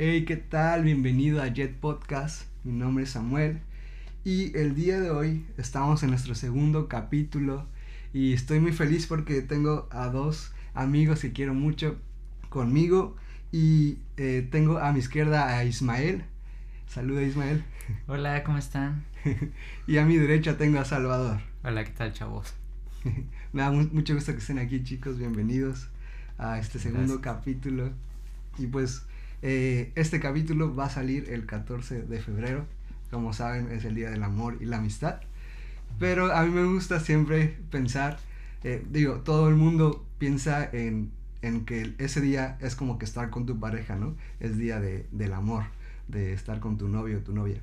Hey, ¿qué tal? Bienvenido a Jet Podcast. Mi nombre es Samuel y el día de hoy estamos en nuestro segundo capítulo y estoy muy feliz porque tengo a dos amigos que quiero mucho conmigo y eh, tengo a mi izquierda a Ismael. Saluda Ismael. Hola, ¿cómo están? y a mi derecha tengo a Salvador. Hola, ¿qué tal, chavos? Me da mucho gusto que estén aquí, chicos. Bienvenidos a este segundo capítulo. Y pues eh, este capítulo va a salir el 14 de febrero. Como saben, es el Día del Amor y la Amistad. Pero a mí me gusta siempre pensar, eh, digo, todo el mundo piensa en, en, que ese día es como que estar con tu pareja, ¿no? Es día de, del amor, de estar con tu novio o tu novia,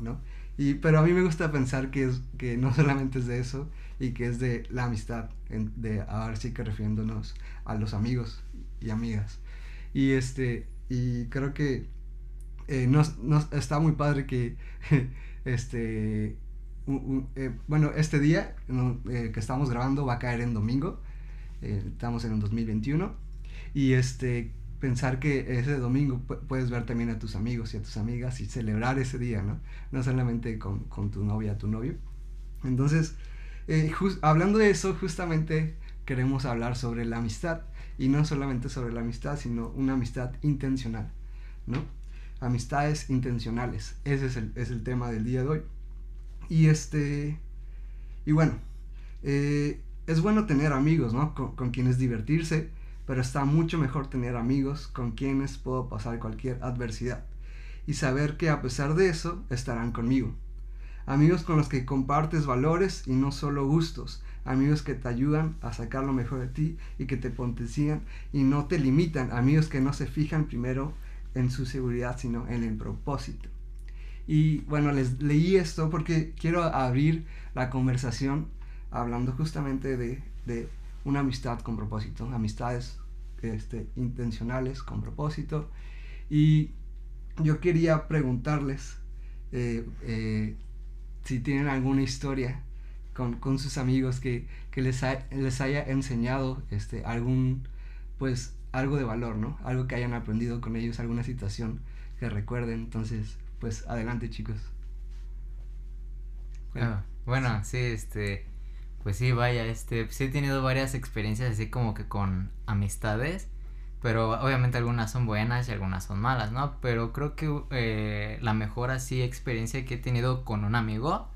¿no? Y, pero a mí me gusta pensar que, es, que no solamente es de eso y que es de la amistad, en, de ahora sí que refiriéndonos a los amigos y amigas. Y este, y creo que eh, nos, nos, está muy padre que este eh, bueno este día eh, que estamos grabando va a caer en domingo eh, estamos en el 2021 y este pensar que ese domingo puedes ver también a tus amigos y a tus amigas y celebrar ese día no no solamente con, con tu novia tu novio. Entonces hablando de eso justamente queremos hablar sobre la amistad y no solamente sobre la amistad, sino una amistad intencional, ¿no? Amistades intencionales, ese es el, es el tema del día de hoy. Y este, y bueno, eh, es bueno tener amigos, ¿no? Con, con, quienes divertirse, pero está mucho mejor tener amigos con quienes puedo pasar cualquier adversidad y saber que a pesar de eso estarán conmigo. Amigos con los que compartes valores y no solo gustos, amigos que te ayudan a sacar lo mejor de ti y que te potencian y no te limitan, amigos que no se fijan primero en su seguridad, sino en el propósito. Y bueno, les leí esto porque quiero abrir la conversación hablando justamente de, de una amistad con propósito, amistades este, intencionales con propósito. Y yo quería preguntarles eh, eh, si tienen alguna historia con, con sus amigos que, que les, ha, les haya enseñado este, algún, pues, algo de valor, ¿no? Algo que hayan aprendido con ellos, alguna situación que recuerden. Entonces, pues, adelante, chicos. Bueno, ah, bueno sí, este, pues sí, vaya, este, sí he tenido varias experiencias así como que con amistades, pero obviamente algunas son buenas y algunas son malas, ¿no? Pero creo que eh, la mejor así experiencia que he tenido con un amigo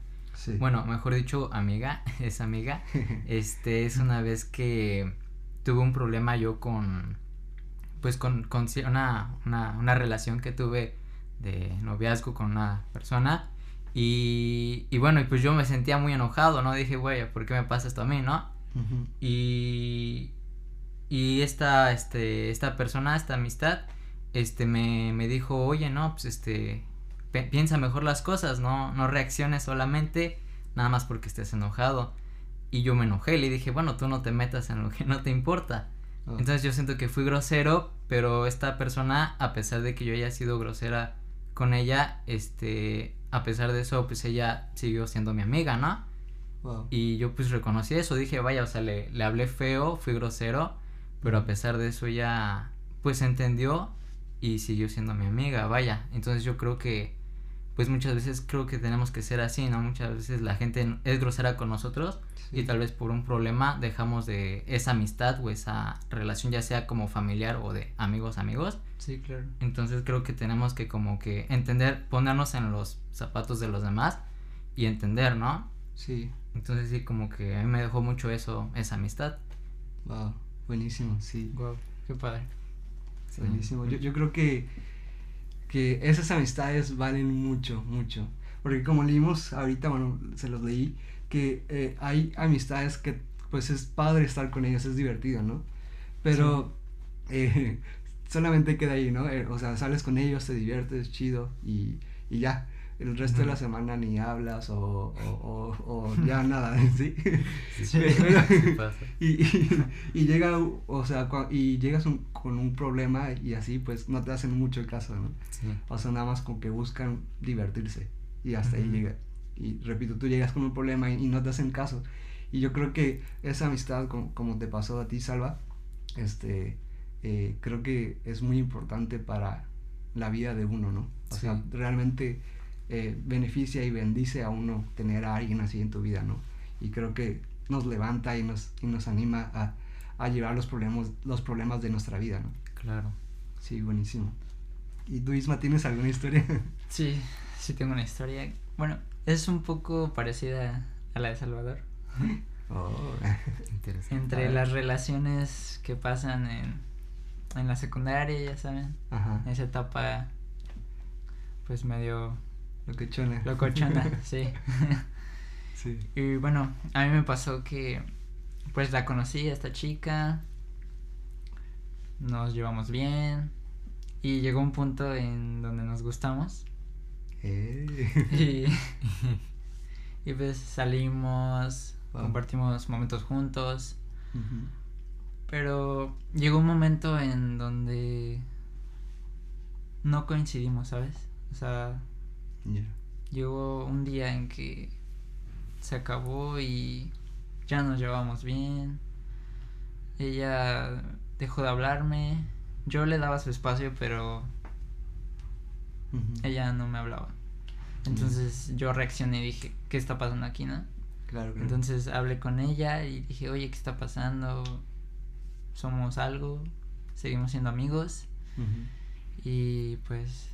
bueno, mejor dicho, amiga, es amiga. Este es una vez que tuve un problema yo con, pues con, con una, una, una relación que tuve de noviazgo con una persona. Y, y bueno, y pues yo me sentía muy enojado, ¿no? Dije, güey, ¿por qué me pasa esto a mí, no? Y, y esta, este, esta persona, esta amistad, este, me, me dijo, oye, no, pues este, piensa mejor las cosas, no, no reacciones solamente nada más porque estés enojado. Y yo me enojé y le dije, bueno, tú no te metas en lo que no te importa. Ah. Entonces yo siento que fui grosero, pero esta persona, a pesar de que yo haya sido grosera con ella, este, a pesar de eso, pues ella siguió siendo mi amiga, ¿no? Y yo pues reconocí eso, dije, vaya, o sea, le, le hablé feo, fui grosero, pero a pesar de eso ella pues entendió y siguió siendo mi amiga, vaya. Entonces yo creo que pues muchas veces creo que tenemos que ser así, ¿no? Muchas veces la gente es grosera con nosotros y tal vez por un problema dejamos de esa amistad o esa relación ya sea como familiar o de amigos amigos. Sí, claro. Entonces creo que tenemos que como que entender, ponernos en los zapatos de los demás y entender, ¿no? Sí. Entonces sí, como que a mí me dejó mucho eso, esa amistad. Wow, buenísimo, sí. Wow, qué padre. Buenísimo. Yo, yo creo que que esas amistades valen mucho, mucho. Porque como leímos ahorita, bueno, se los leí, que eh, hay amistades que pues es padre estar con ellos, es divertido, ¿no? Pero eh, solamente queda ahí, ¿no? Eh, o sea, sales con ellos, te diviertes, chido y, y ya el resto de la semana ni hablas o, o, o, ya nada, ¿sí? sí, y, y, llega, o sea, y llegas con un problema y así, pues no te hacen mucho caso, ¿no? O sea, nada más con que buscan divertirse y hasta ahí llega. Y repito, tú llegas con un problema y, no te hacen caso. Y yo creo que esa amistad, como, como te pasó a ti, Salva, este, eh, creo que es muy importante para la vida de uno, ¿no? O sea, realmente eh, beneficia y bendice a uno tener a alguien así en tu vida, ¿no? Y creo que nos levanta y nos, y nos anima a, a llevar los problemas, los problemas de nuestra vida, ¿no? Claro. Sí, buenísimo. ¿Y tú, Isma, tienes alguna historia? Sí, sí tengo una historia. Bueno, es un poco parecida a la de Salvador. Oh, Interesante. Entre las relaciones que pasan en, en la secundaria, ya saben. Ajá. Esa etapa, pues medio Locochona. locochona, sí. Sí. Y bueno, a mí me pasó que pues la conocí a esta chica, nos llevamos bien y llegó un punto en donde nos gustamos Eh. y, y pues salimos, Wow. compartimos momentos juntos, pero llegó un momento en donde no coincidimos, ¿sabes? O sea, Llegó un día en que se acabó y ya nos llevábamos bien. Ella dejó de hablarme. Yo le daba su espacio, pero ella no me hablaba. Entonces yo reaccioné y dije, ¿qué está pasando aquí, no? Claro, claro. Entonces hablé con ella y dije, oye, ¿qué está pasando? ¿Somos algo? ¿Seguimos siendo amigos? Y pues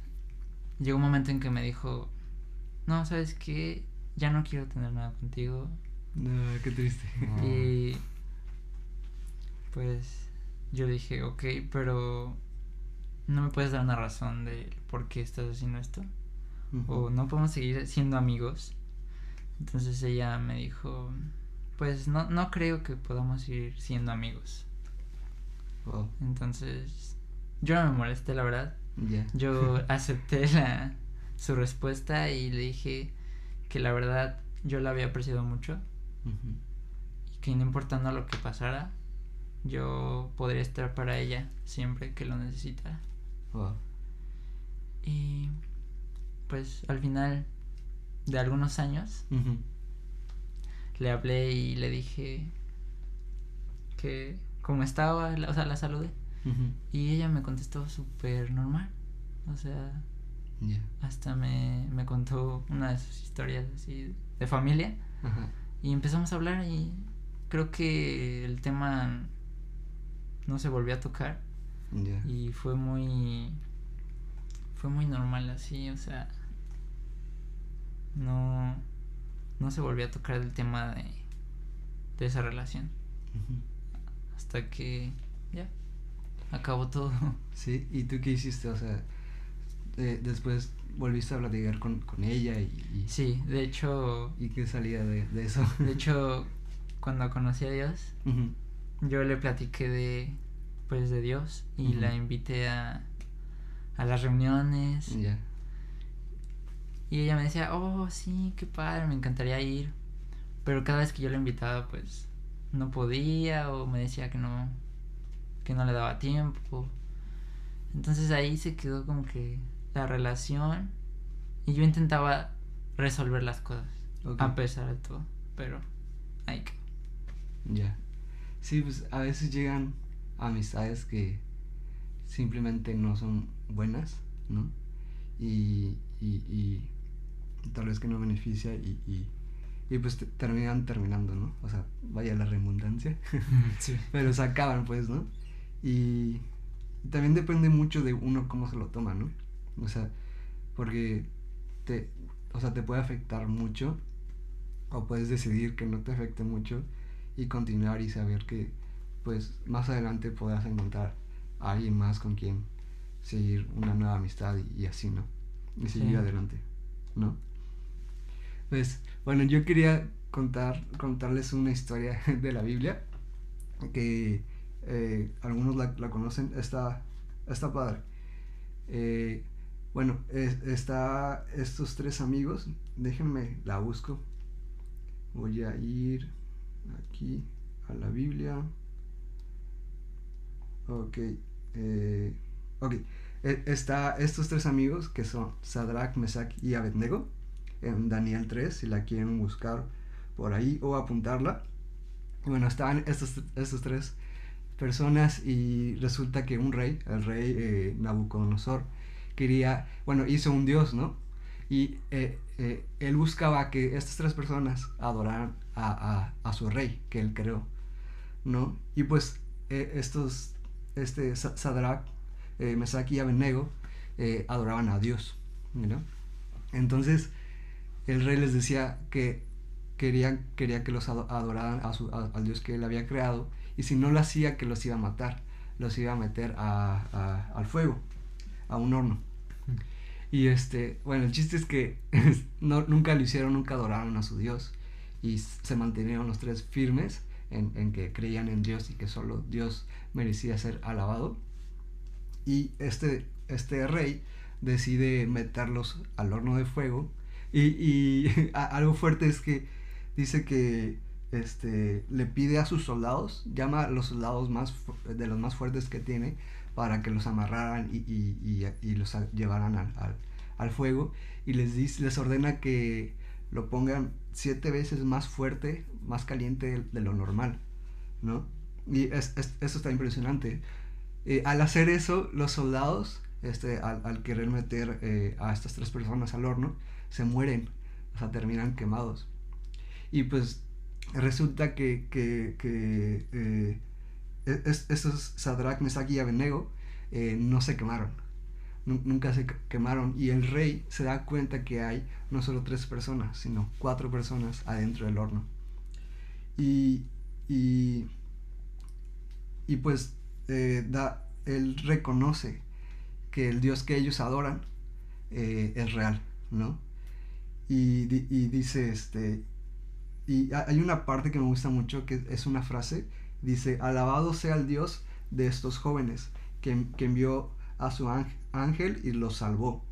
llegó un momento en que me dijo, no, ¿sabes qué? Ya no quiero tener nada contigo. No, qué triste. No. Y pues yo dije, ok, pero no me puedes dar una razón de por qué estás haciendo esto. O no podemos seguir siendo amigos. Entonces ella me dijo, pues no, no creo que podamos seguir siendo amigos. Wow. Entonces yo no me molesté, la verdad. Yo acepté la, su respuesta y le dije que la verdad yo la había apreciado mucho y que no importando lo que pasara, yo podría estar para ella siempre que lo necesitara. Wow. Y pues al final de algunos años le hablé y le dije que cómo estaba, o sea, la saludé. Y ella me contestó súper normal. O sea, hasta me, me contó una de sus historias así de familia. Y empezamos a hablar y creo que el tema no se volvió a tocar. Y fue muy. Fue muy normal así, o sea. No. No se volvió a tocar el tema de. De esa relación. Hasta que. Ya. Acabó todo. Sí, ¿y tú qué hiciste? O sea, eh, después volviste a platicar con, con ella y, y, Sí, de hecho. y qué salía de, de eso. De hecho, cuando conocí a Dios, yo le platiqué de. Pues de Dios. Y la invité a. A las reuniones. Ya. Y ella me decía, oh, sí, qué padre, me encantaría ir. Pero cada vez que yo la invitaba, pues no podía o me decía que no, que no le daba tiempo. Entonces ahí se quedó como que la relación y yo intentaba resolver las cosas a pesar de todo, pero ahí quedó. Ya. Sí, pues a veces llegan amistades que simplemente no son buenas, ¿no? Y, y, y tal vez que no beneficia y, y, y pues te- terminan terminando, ¿no? O sea, vaya la redundancia. sí. Pero se acaban, pues, ¿no? Y también depende mucho de uno cómo se lo toma, ¿no? O sea, porque te, o sea, te puede afectar mucho o puedes decidir que no te afecte mucho y continuar y saber que, pues, más adelante podrás encontrar a alguien más con quien seguir una nueva amistad y, y así, ¿no? Y seguir Sí. adelante, ¿no? Pues, bueno, yo quería contar, contarles una historia de la Biblia que eh, algunos la, conocen, está, padre. Eh, bueno, es- está estos tres amigos, déjenme, la busco. Voy a ir aquí a la Biblia. Ok, eh, ok. E- Está estos tres amigos que son Sadrach, Mesach y Abednego en Daniel 3, si la quieren buscar por ahí o apuntarla. Bueno, estaban estos, estos tres personas y resulta que un rey, el rey eh, Nabucodonosor, quería, bueno, hizo un dios, ¿no? Y eh, eh, él buscaba que estas tres personas adoraran a, su rey que él creó, ¿no? Y pues estos, este Sadrach, Mesach y Abednego adoraban a Dios, ¿no? Entonces el rey les decía que querían, quería que los adoraran a su, al Dios que él había creado y si no lo hacía que los iba a matar, los iba a meter a, al fuego, a un horno. Y este, bueno, el chiste es que no, nunca lo hicieron, nunca adoraron a su Dios y se mantenieron los tres firmes en, en, que creían en Dios y que solo Dios merecía ser alabado. Y este, este rey decide meterlos al horno de fuego y, y algo fuerte es que dice que este, le pide a sus soldados, llama a los soldados más, de los más fuertes que tiene, para que los amarraran y, y, y, los llevaran al, al, al, fuego, y les, dice, les ordena que lo pongan siete veces más fuerte, más caliente de, lo normal, ¿no? Y es, es, eso está impresionante. Eh, al hacer eso, los soldados, este, al, al querer meter eh, a estas tres personas al horno, se mueren, o sea, terminan quemados. Y pues resulta que, que, que eh, esos Sadrach, Mesach y Abednego eh, no se quemaron. Nunca se quemaron. Y el rey se da cuenta que hay no solo tres personas, sino cuatro personas adentro del horno. Y, y, y pues eh, da, él reconoce que el Dios que ellos adoran es real, ¿no? Y, y dice, este, y hay una parte que me gusta mucho, que es una frase, dice, alabado sea el Dios de estos jóvenes, que, que envió a su ángel y los salvó.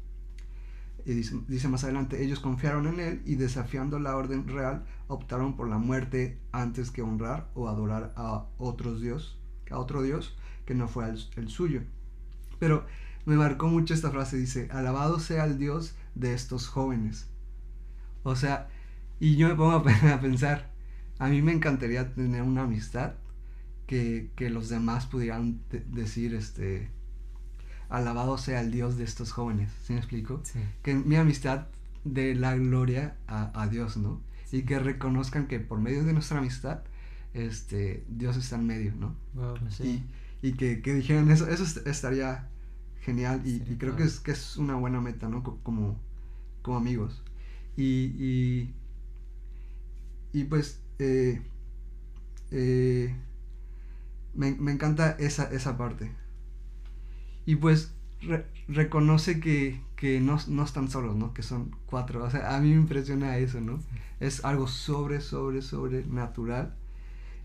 Y dice, más adelante, ellos confiaron en él y desafiando la orden real, optaron por la muerte antes que honrar o adorar a otros dios, a otro dios que no fue el, el suyo. Pero me marcó mucho esta frase, dice, alabado sea el Dios de estos jóvenes. O sea, y yo me pongo a, pensar, a mí me encantaría tener una amistad que, que los demás pudieran decir, este, alabado sea el Dios de estos jóvenes, ¿sí me explico? Que mi amistad dé la gloria a, a Dios, ¿no? Y que reconozcan que por medio de nuestra amistad, este, Dios está en medio, ¿no? y, y que, que, dijeran eso, eso estaría genial y, y creo que es, que es una buena meta, ¿no? Como, como amigos. Y, y, y pues eh, eh, me, me, encanta esa, esa parte. Y pues reconoce que, que no, no, están solos, ¿no? Que son cuatro. O sea, a mí me impresiona eso, ¿no? Es algo sobre, sobre, sobre natural.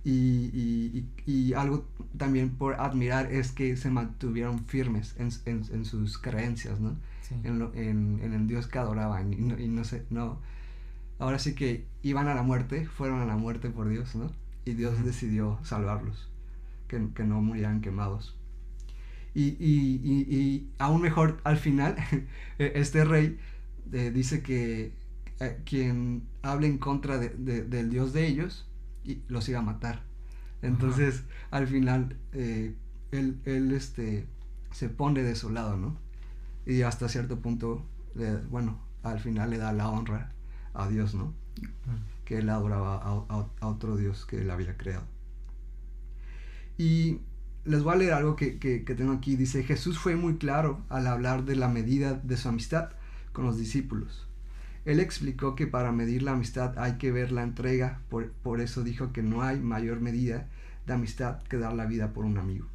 Y, y, y, algo también por admirar es que se mantuvieron firmes en, en, en sus creencias, ¿no? En, lo, en, en, el Dios que adoraban. Y no, y no sé, no ahora sí que iban a la muerte, fueron a la muerte por Dios, ¿no? Y Dios decidió salvarlos, que, que no murieran quemados. Y, y, y, y, aún mejor, al final, e, este rey eh, dice que eh, quien hable en contra de, de, del Dios de ellos, y los iba a matar. Entonces, al final, eh, él, él este, se pone de su lado, ¿no? Y hasta cierto punto, bueno, al final le da la honra a Dios, ¿no? Que él adoraba a, otro Dios que él había creado. Y les voy a leer algo que, que, tengo aquí. Dice, Jesús fue muy claro al hablar de la medida de su amistad con los discípulos. Él explicó que para medir la amistad hay que ver la entrega, por, por eso dijo que no hay mayor medida de amistad que dar la vida por un amigo.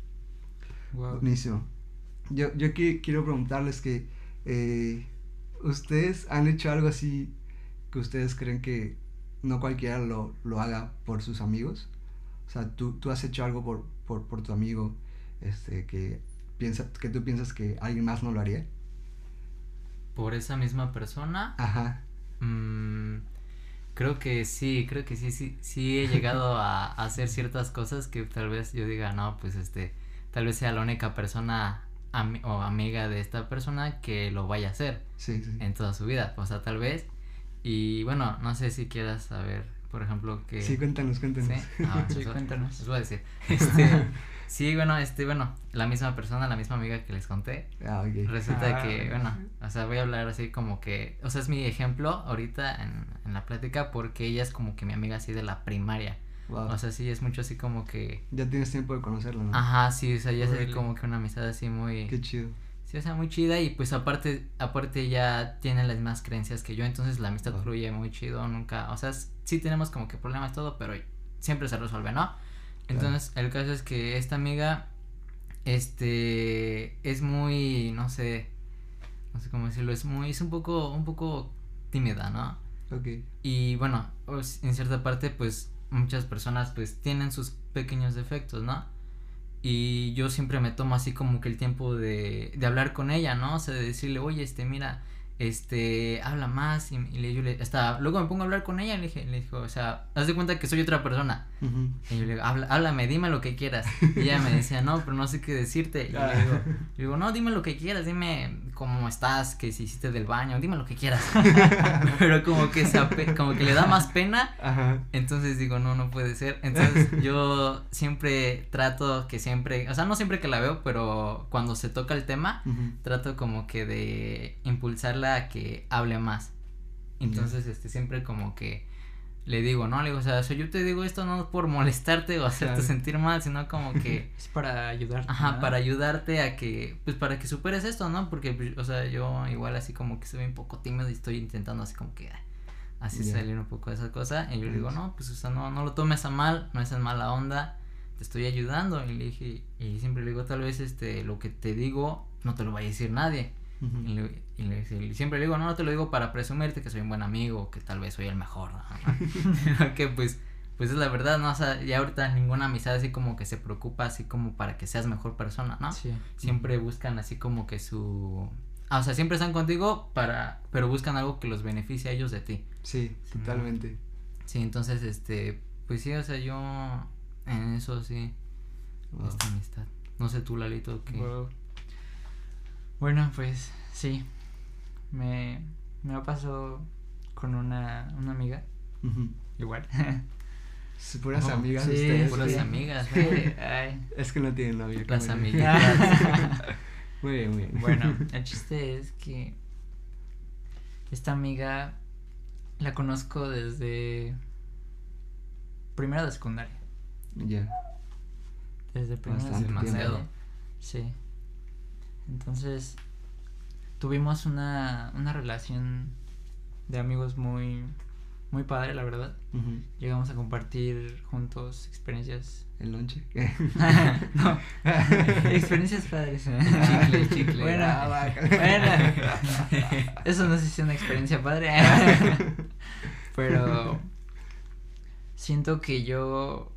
Buenísimo. Yo, yo quiero preguntarles que eh, ustedes han hecho algo así que ustedes creen que no cualquiera lo, lo haga por sus amigos? O sea, ¿tú, tú has hecho algo por, por, por, tu amigo este, que, piensa, que tú piensas que alguien más no lo haría? ¿Por esa misma persona? Ajá. Mm, creo que sí, creo que sí, sí, sí he llegado a, a, hacer ciertas cosas que tal vez yo diga, no, pues este, tal vez sea la única persona o amiga de esta persona que lo vaya a hacer sí, sí. en toda su vida. O sea, tal vez y bueno, no sé si quieras saber, por ejemplo, que... Sí, cuéntanos, cuéntanos. Sí, ah, sí cuéntanos. Les voy a decir. Este, Sí, bueno, este, bueno, la misma persona, la misma amiga que les conté. Ah, ok. Resulta Ah, que, bueno. o sea, voy a hablar así como que, o sea, es mi ejemplo ahorita en, en la plática porque ella es como que mi amiga así de la primaria. Wow. O sea, sí, es mucho así como que, ya tienes tiempo de conocerlo, ¿no? ajá, sí, o sea, ya es así como que una amistad así muy, Qué chido. Sí, o sea, muy chida y pues aparte, aparte ya tiene las mismas creencias que yo, entonces la amistad fluye muy chido, nunca, o sea, sí tenemos como que problemas todo, pero siempre se resuelve, ¿no? Entonces, el caso es que esta amiga, este, es muy, no sé, no sé cómo decirlo, es muy, es un poco, un poco tímida, ¿no? Ok. Y bueno, pues, en cierta parte, pues, muchas personas, pues, tienen sus pequeños defectos, ¿no? Y yo siempre me tomo así como que el tiempo de, de hablar con ella, ¿no? O sea, de decirle, oye, este, mira, este, habla más y, y le, yo le, hasta, luego me pongo a hablar con ella y le dije, le dijo, o sea, haz de cuenta que soy otra persona. Y yo le digo, Habla, háblame, dime lo que quieras. Y ella me decía, no, pero no sé qué decirte. Y le digo, le digo, no, dime lo que quieras, dime cómo estás, que si hiciste del baño, dime lo que quieras. pero como que se ape- como que le da más pena. Ajá. Entonces digo, no, no puede ser. Entonces yo siempre trato que siempre, o sea, no siempre que la veo, pero cuando se toca el tema, trato como que de impulsarla a que hable más. Entonces, este, siempre como que le digo, no, le digo, o sea, yo te digo esto no por molestarte o hacerte Claro. sentir mal, sino como que, Es para ayudarte. ajá, ¿no? para ayudarte a que, pues para que superes esto, ¿no? Porque, pues, o sea, yo igual así como que soy un poco tímido y estoy intentando así como que, ah, así Ya. salir un poco de esa cosa. Y yo le digo, no, pues, o sea, no, no lo tomes a mal, no es en mala onda, te estoy ayudando. Y le dije, y siempre le digo, tal vez, este, lo que te digo no te lo vaya a decir nadie. Ujú. Y, le- y le- y siempre le digo, no, no te lo digo para presumirte que soy un buen amigo, que tal vez soy el mejor, ¿no? que pues, pues es la verdad, ¿no? O sea, ya ahorita ninguna amistad así como que se preocupa así como para que seas mejor persona, ¿no? Sí. Siempre buscan así como que su... Ah, o sea, siempre están contigo para... pero buscan algo que los beneficie a ellos de ti. Sí, totalmente. Sí, entonces, este, pues sí, o sea, yo en eso sí, Wow. esta amistad. No sé tú, Lalito, que... Wow. Bueno, pues sí. Me, me ha pasado con una, una amiga. Igual. Puras Oh, amigas sí, ustedes. puras sí. amigas, ¿eh? ay. Es que no tienen novio. Las amiguitas. Muy bien, muy bien. Bueno, el chiste es que esta amiga la conozco desde primero de secundaria. Ya. Desde primero de secundaria. Sí. Entonces tuvimos una, una relación de amigos muy muy padre, la verdad. Llegamos a compartir juntos experiencias. El lonche. no, experiencias padres. Chicle, chicle. Bueno, Ah, bueno. Eso no sé si es una experiencia padre. Pero siento que yo,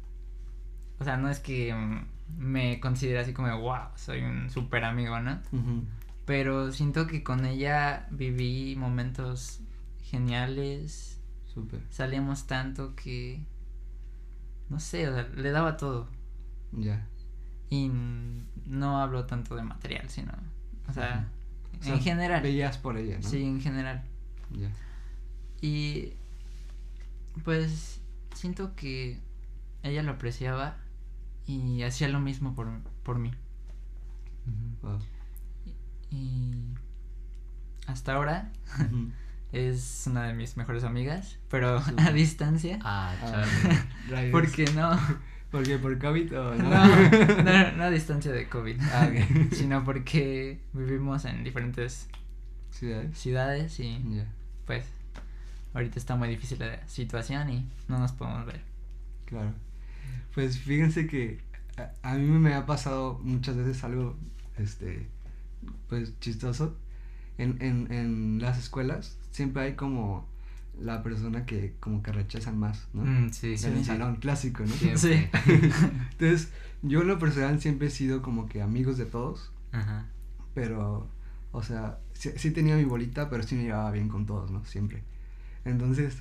o sea, no es que me considere así como, wow, soy un super amigo, ¿no? Ujú. Pero siento que con ella viví momentos geniales. Súper. Salíamos tanto que, no sé, o sea, le daba todo. Ya. Y no hablo tanto de material, sino, o sea, O sea, en general. Veías por ella, ¿no? Sí, en general. Ya. Y pues siento que ella lo apreciaba y hacía lo mismo por, por mí. Wow. Y hasta ahora es una de mis mejores amigas, pero Sí. a distancia. Ah, Ah, chale. Porque no, ¿Por qué? ¿Por COVID o no? no, no, no a distancia de COVID, Ah, sino porque vivimos en diferentes Ciudades. ciudades y pues ahorita está muy difícil la situación y no nos podemos ver. Claro. Pues fíjense que a, a mí me ha pasado muchas veces algo, este, pues chistoso. En, en, en las escuelas siempre hay como la persona que como que rechazan más, ¿no? Mm, sí, En sí, el sí. salón clásico, ¿no? Siempre. Sí. Entonces, yo en lo personal siempre he sido como que amigos de todos, Ajá. pero, o sea, sí, sí tenía mi bolita, pero sí me llevaba bien con todos, ¿no? Siempre. Entonces,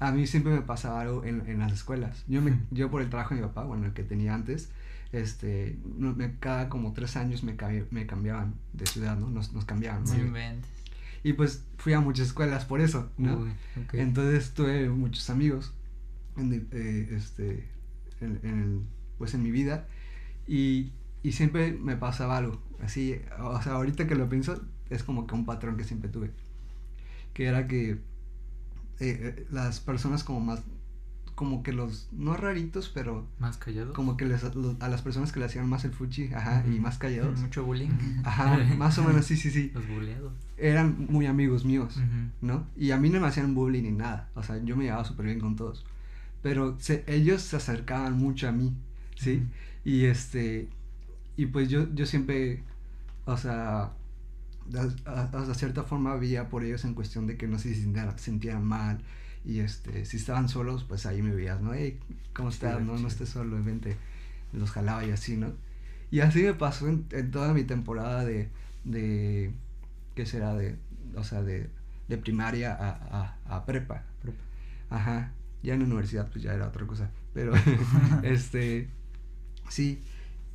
a mí siempre me pasaba algo en, en las escuelas. Yo, me, yo por el trabajo de mi papá, bueno, el que tenía antes, este, cada como tres años me, me cambiaban de ciudad, ¿no? Nos, nos cambiaban, inventes. Y pues fui a muchas escuelas por eso, ¿no? Uy. Ok. Entonces tuve muchos amigos en, eh, este, en, en pues en mi vida y y siempre me pasaba algo, así, o sea, ahorita que lo pienso, es como que un patrón que siempre tuve, que era que eh, eh, las personas como más, como que los, no raritos, pero... Más callados. Como que les, a las personas que le hacían más el fuchi, ajá, y más callados. Mucho bullying. Ajá, más o menos, sí, sí, sí. Los bulleados. Eran muy amigos míos. ¿no? Y a mí no me hacían bullying ni nada, o sea, yo me llevaba súper bien con todos. Pero se, ellos se acercaban mucho a mí, ¿sí? Y este, y pues yo, yo siempre, o sea, hasta cierta forma veía por ellos en cuestión de que no se sintieran, sintieran mal. Y este, si estaban solos, pues ahí me veías, ¿no? Hey, ¿cómo estás? No, no chido. estés solo, vente. Los jalaba y así, ¿no? Y así me pasó en, en toda mi temporada de, de, ¿qué será? De, o sea, de, de primaria a, a, a prepa. Prepa. Ajá. Ya en la universidad pues ya era otra cosa. Pero, este, sí.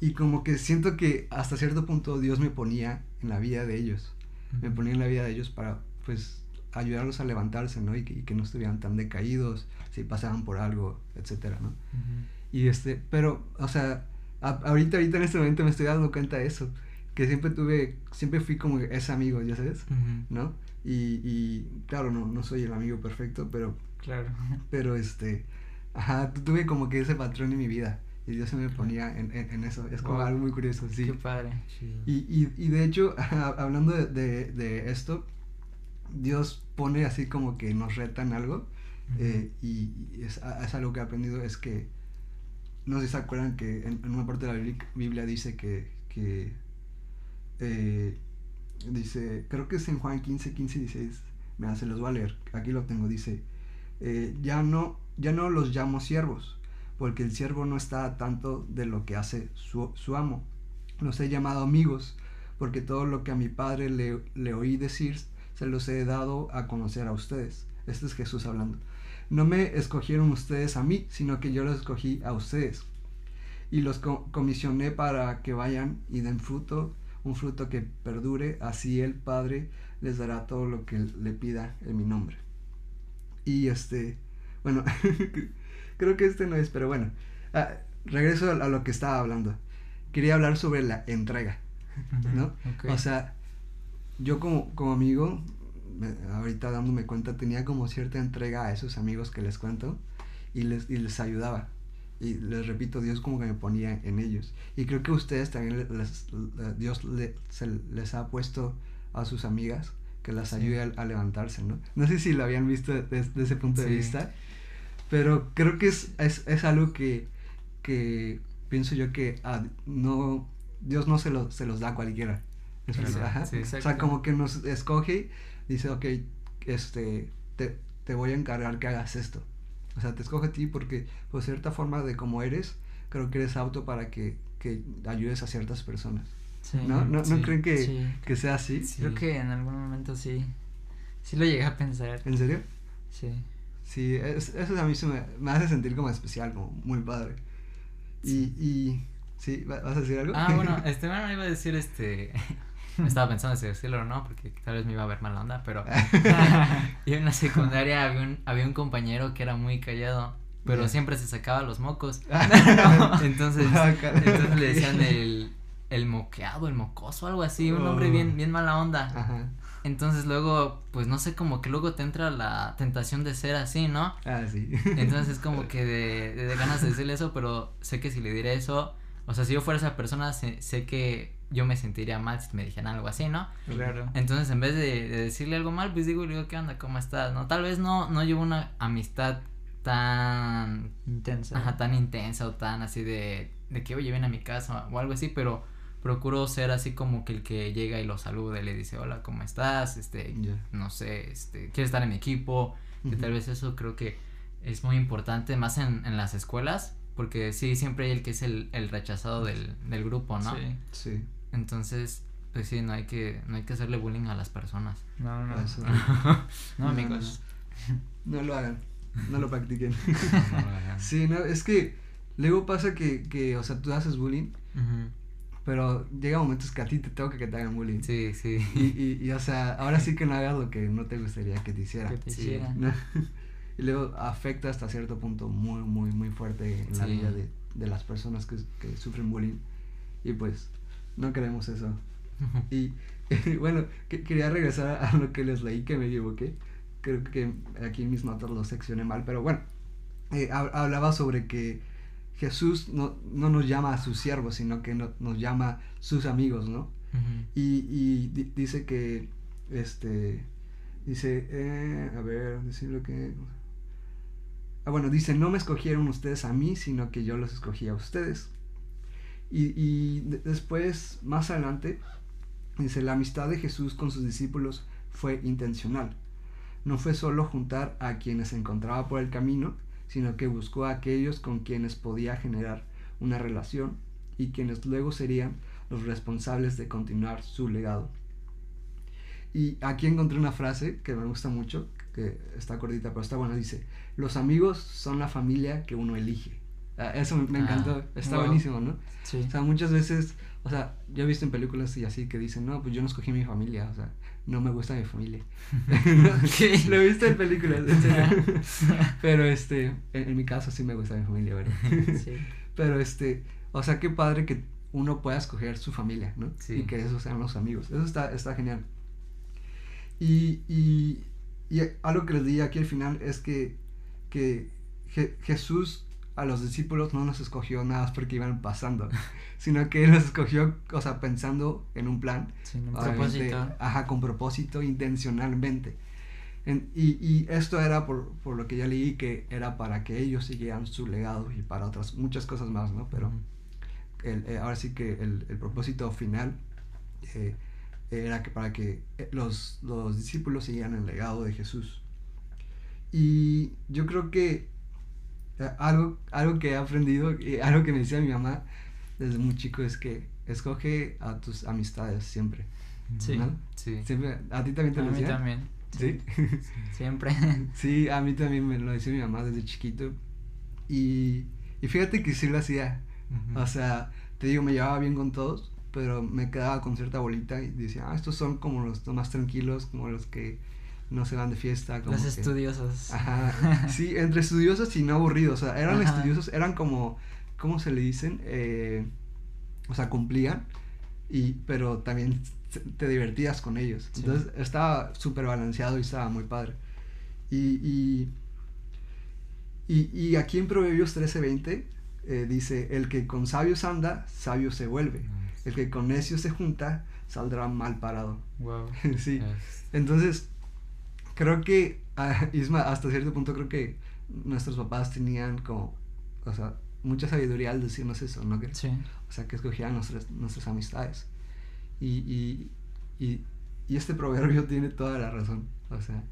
Y como que siento que hasta cierto punto Dios me ponía en la vida de ellos. Me ponía en la vida de ellos para, pues, ayudarlos a levantarse, ¿no? Y que, y que no estuvieran tan decaídos, si pasaban por algo, etcétera, ¿no? Ujú. Y este, pero, o sea, a- ahorita, ahorita en este momento me estoy dando cuenta de eso. Que siempre tuve, siempre fui como ese amigo, ¿ya sabes? Ujú. ¿No? Y, y claro, no, no soy el amigo perfecto, pero, Claro. pero este, ajá, tu- tuve como que ese patrón en mi vida. Y Dios se me ponía en, en, en eso. Es como Wow. algo muy curioso, sí. Qué padre. Y, y, y de hecho, hablando de, de, de esto, Dios pone así como que nos retan algo. Eh, y es, es algo que he aprendido, es que, no sé si se acuerdan que en, en una parte de la Biblia, dice que, que eh, dice, creo que es en Juan 15, 15 y 16, me se los voy a leer, aquí lo tengo, dice, eh, ya, no, ya no los llamo siervos, porque el siervo no está tanto de lo que hace su, su amo, los he llamado amigos, porque todo lo que a mi padre le, le oí decir, se los he dado a conocer a ustedes. Este es Jesús hablando. No me escogieron ustedes a mí, sino que yo los escogí a ustedes. Y los co- comisioné para que vayan y den fruto, un fruto que perdure, así el Padre les dará todo lo que le pida en mi nombre. Y este, bueno, creo que este no es, pero bueno, ah, regreso a, a lo que estaba hablando. Quería hablar sobre la entrega. ¿no? O sea, yo como, como amigo, ahorita dándome cuenta, tenía como cierta entrega a esos amigos que les cuento y les, y les ayudaba. Y les repito, Dios como que me ponía en ellos. Y creo que ustedes también le- les- le- Dios le- se les ha puesto a sus amigas que las Sí. ayude a, a levantarse, ¿no? No sé si lo habían visto desde ese punto de vista, pero creo que es, es, es algo que, que pienso yo que ah, no, Dios no se, lo, se los da a cualquiera. Sí. O sea, como que nos escoge, dice, ok, este, te, te voy a encargar que hagas esto. O sea, te escoge a ti porque, por cierta forma de como eres, creo que eres apto para que, que ayudes a ciertas personas. Sí. ¿No? ¿No, ¿no creen que, que sea así? Sí. Creo que en algún momento sí. Sí lo llegué a pensar. ¿En serio? Sí. Sí, es- eso a mí se me, me hace sentir como especial, como muy padre. Y, y ¿sí? ¿Va- ¿Vas a decir algo? Ah, bueno, este, bueno, iba a decir, este, estaba pensando si decirlo o no, porque tal vez me iba a ver mala onda, pero yo en la secundaria había un, había un compañero que era muy callado, pero siempre se sacaba los mocos, Ah, entonces, caray. entonces le decían el, el moqueado, el mocoso, algo así, un nombre Oh. bien, bien mala onda, Ajá. entonces luego, pues no sé, como que luego te entra la tentación de ser así, ¿no? Ah, sí. Entonces es como que de, de, de ganas de decirle eso, pero sé que si le diré eso, o sea, si yo fuera esa persona, sé, sé que yo me sentiría mal si me dijeran algo así, ¿no? Claro. Entonces en vez de, de decirle algo mal, pues digo, le digo, ¿qué onda? ¿Cómo estás? ¿No? Tal vez no, no llevo una amistad tan, Intensa. ajá, tan intensa o tan así de, de que, oye, ven a mi casa o algo así, pero procuro ser así como que el que llega y lo saluda y le dice, hola, ¿cómo estás? Este, no sé, este, ¿quieres estar en mi equipo? que Ujú. tal vez eso creo que es muy importante más en, en las escuelas porque sí siempre hay el que es el, el rechazado del, del grupo no Sí. Sí. Entonces pues sí no hay que no hay que hacerle bullying a las personas No, no. Eso. No, amigos. No lo hagan. No lo practiquen. No lo hagan. Sí, no, es que luego pasa que, que, o sea, tú haces bullying, pero llega momentos que a ti te toca que te hagan bullying. sí sí Y, y, y, o sea, ahora sí que no hagas lo que no te gustaría que te hiciera. Que te Sí. hicieran. ¿no? Y luego afecta hasta cierto punto muy, muy, muy fuerte en la vida de, de las personas que, que sufren bullying. Y pues no queremos eso. y, bueno, quería regresar a lo que les leí que me equivoqué. Creo que aquí en mis notas lo seccioné mal, pero bueno, eh, hablaba sobre que Jesús no, no, nos llama a sus siervos, sino que nos llama sus amigos, ¿no? Y, y dice que, este, dice, eh, a ver, decir lo que... Ah, bueno, dice, no me escogieron ustedes a mí, sino que yo los escogí a ustedes. Y, después, más adelante, dice, la amistad de Jesús con sus discípulos fue intencional. No fue solo juntar a quienes encontraba por el camino, sino que buscó a aquellos con quienes podía generar una relación y quienes luego serían los responsables de continuar su legado. Y aquí encontré una frase que me gusta mucho, que está cortita, pero está buena. Dice, los amigos son la familia que uno elige. Ah, eso me, ah, encantó, está buenísimo, ¿no? Sí. O sea, muchas veces, o sea, yo he visto en películas y así que dicen, no, pues yo no escogí mi familia, o sea, no me gusta mi familia. Lo he visto en películas, Pero este, en, mi caso sí me gusta mi familia, ¿verdad? sí. Pero este, o sea, qué padre que uno pueda escoger su familia, ¿no? Sí. Y que esos sean los amigos. Eso está, está genial. Y, y, y algo que les di aquí al final es que, que Jesús a los discípulos no nos escogió nada porque iban pasando, sino que los escogió, o sea, pensando en un plan. un propósito. Ajá, con propósito, intencionalmente. y, y, esto era por, por, lo que ya leí, que era para que ellos siguieran su legado y para otras muchas cosas más, ¿no? Pero el, eh, ahora sí que el, el propósito final eh, era que para que eh, los, los discípulos siguieran el legado de Jesús. Y yo creo que algo, algo que he aprendido, y algo que me decía mi mamá desde muy chico es que escoge a tus amistades siempre. Sí. Sí. Siempre, ¿A ti también te lo decía? A mí también. ¿Sí? Siempre. sí, a mí también me lo decía mi mamá desde chiquito. Y, y fíjate que sí lo hacía. O sea, te digo, me llevaba bien con todos, pero me quedaba con cierta bolita y decía, ah, estos son como los más tranquilos, como los que no se van de fiesta. Como Los estudiosos. Ajá. Sí, entre estudiosos y no aburridos. O sea, eran estudiosos, eran como, ¿cómo se le dicen? Eh, o sea, cumplían, y, pero también te divertías con ellos. Entonces estaba súper balanceado y estaba muy padre. Y, y, y, aquí en Proverbios 13:20 eh, dice, el que con sabios anda, sabio se vuelve. El que con necios se junta, saldrá mal parado. Wow. sí. Entonces, creo que, uh, Isma, hasta cierto punto creo que nuestros papás tenían como, o sea, mucha sabiduría al decirnos eso, ¿no? sí. O sea, que escogían nuestras, nuestras amistades. Y, y, y, y, este proverbio tiene toda la razón, o sea.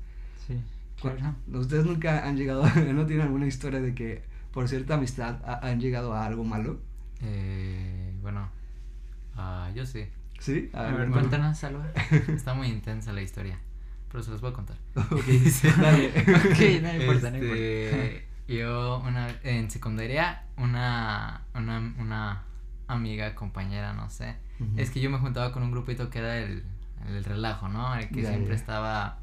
Sí, claro. ¿Ustedes nunca han llegado, no tienen alguna historia de que por cierta amistad han llegado a algo malo? Eh, bueno, uh, yo sí. ¿Sí? A, ver, cuéntanos, Salva. Está muy intensa la historia pero se los voy a contar. Ok, dale. ok, no importa, no este, importa. Yo una, en secundaria, una, una, una amiga, compañera, no sé, es que yo me juntaba con un grupito que era el, el relajo, ¿no? El que siempre estaba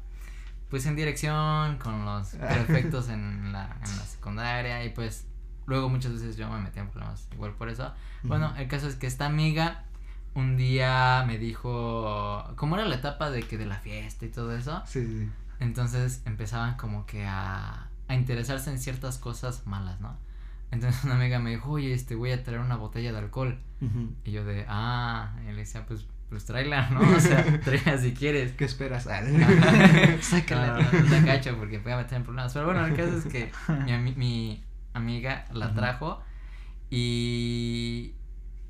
pues en dirección con los perfectos en la, en la secundaria y pues luego muchas veces yo me metía en problemas igual por eso. Bueno, el caso es que esta amiga un día me dijo, ¿cómo era la etapa de que de la fiesta y todo eso? Sí, sí. Entonces empezaban como que a, a interesarse en ciertas cosas malas, ¿no? Entonces una amiga me dijo, oye, este, voy a traer una botella de alcohol. Y yo de, ah, y le decía, pues, pues tráela, ¿no? O sea, tráela si quieres. ¿Qué esperas? Sácala. No, no, cacho porque voy a meter en problemas. Pero bueno, el caso es que mi, mi amiga la trajo y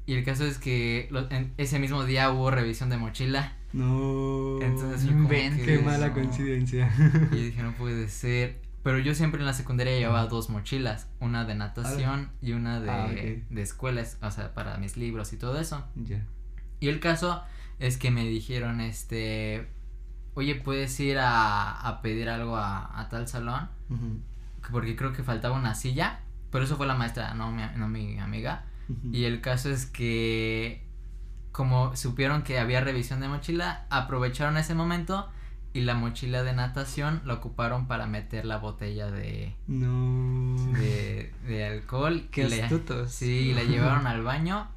y el caso es que en ese mismo día hubo revisión de mochila. No. Entonces, qué mala coincidencia. Y dije, no puede ser. Pero yo siempre en la secundaria llevaba dos mochilas, una de natación y una de, ah, de escuelas, o sea, para mis libros y todo eso. Ya. Y el caso es que me dijeron, este, oye, ¿puedes ir a, a pedir algo a, a tal salón? Porque creo que faltaba una silla, pero eso fue la maestra, no mi, no mi amiga. Y el caso es que como supieron que había revisión de mochila, aprovecharon ese momento y la mochila de natación la ocuparon para meter la botella de no de, de alcohol qué astutos sí la llevaron al baño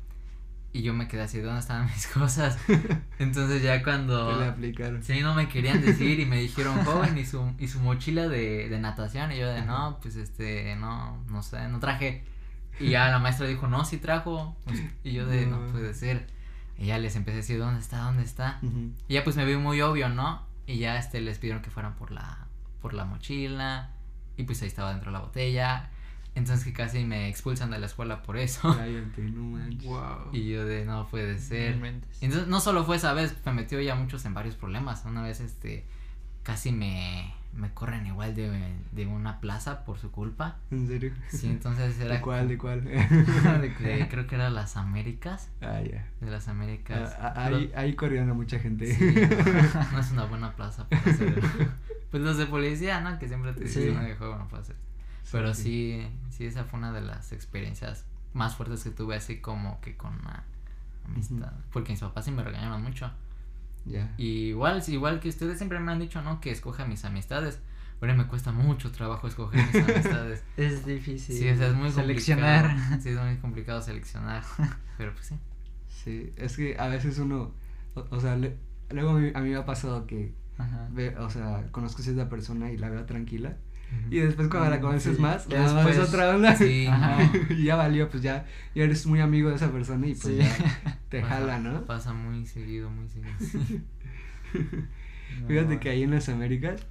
Y yo me quedé así, ¿dónde estaban mis cosas? Entonces ya cuando... Le aplicaron. Sí, no me querían decir y me dijeron, joven, y su, y su mochila de, de natación. Y yo de, no, pues este, no, no sé, no traje. Y ya la maestra dijo, no, sí trajo. Y yo de, no, No. puede ser. Y ya les empecé a decir, ¿dónde está? ¿Dónde está? Y ya pues me vi muy obvio, ¿no? Y ya este les pidieron que fueran por la por la mochila y pues ahí estaba dentro de la botella. Entonces que casi me expulsan de la escuela por eso. Cállate, no manches. Wow. y yo de no puede ser. Entonces no solo fue esa vez, me metió ya muchos en varios problemas. Una vez este casi me me corren igual de, de una plaza por su culpa. ¿En serio? Sí, entonces era ¿De cuál? ¿De cuál? de- creo que era las Américas, ah, ya. de las Américas. Ah, ah, ahí, ahí corrieron a mucha gente. Sí, no, no es una buena plaza para hacer. Pues los de policía, ¿no? Que siempre te dicen Sí. "No, de juego no puede hacer. Pero sí, sí, esa fue una de las experiencias más fuertes que tuve así como que con una amistad. Porque mis papás sí me regañaron mucho. Ya. Y igual, igual que ustedes siempre me han dicho, ¿no? Que escoja mis amistades. Pero me cuesta mucho trabajo escoger mis amistades. Es difícil. Sí, o sea, es muy Seleccionar. complicado. Sí, es muy complicado seleccionar. Pero pues sí. Sí, es que a veces uno, o, o sea, le- luego a mí, a mí me ha pasado que, Ajá. ve, o sea, conozco a cierta persona y la veo tranquila. Y después cuando la Mm, conoces sí. más, Ya nada más es después- otra onda. Sí, Ajá. no. y ya valió, pues ya, ya eres muy amigo de esa persona y pues Sí. ya te Pasa- jala, ¿no? Pasa muy seguido, muy seguido. Fíjate que ahí en las Américas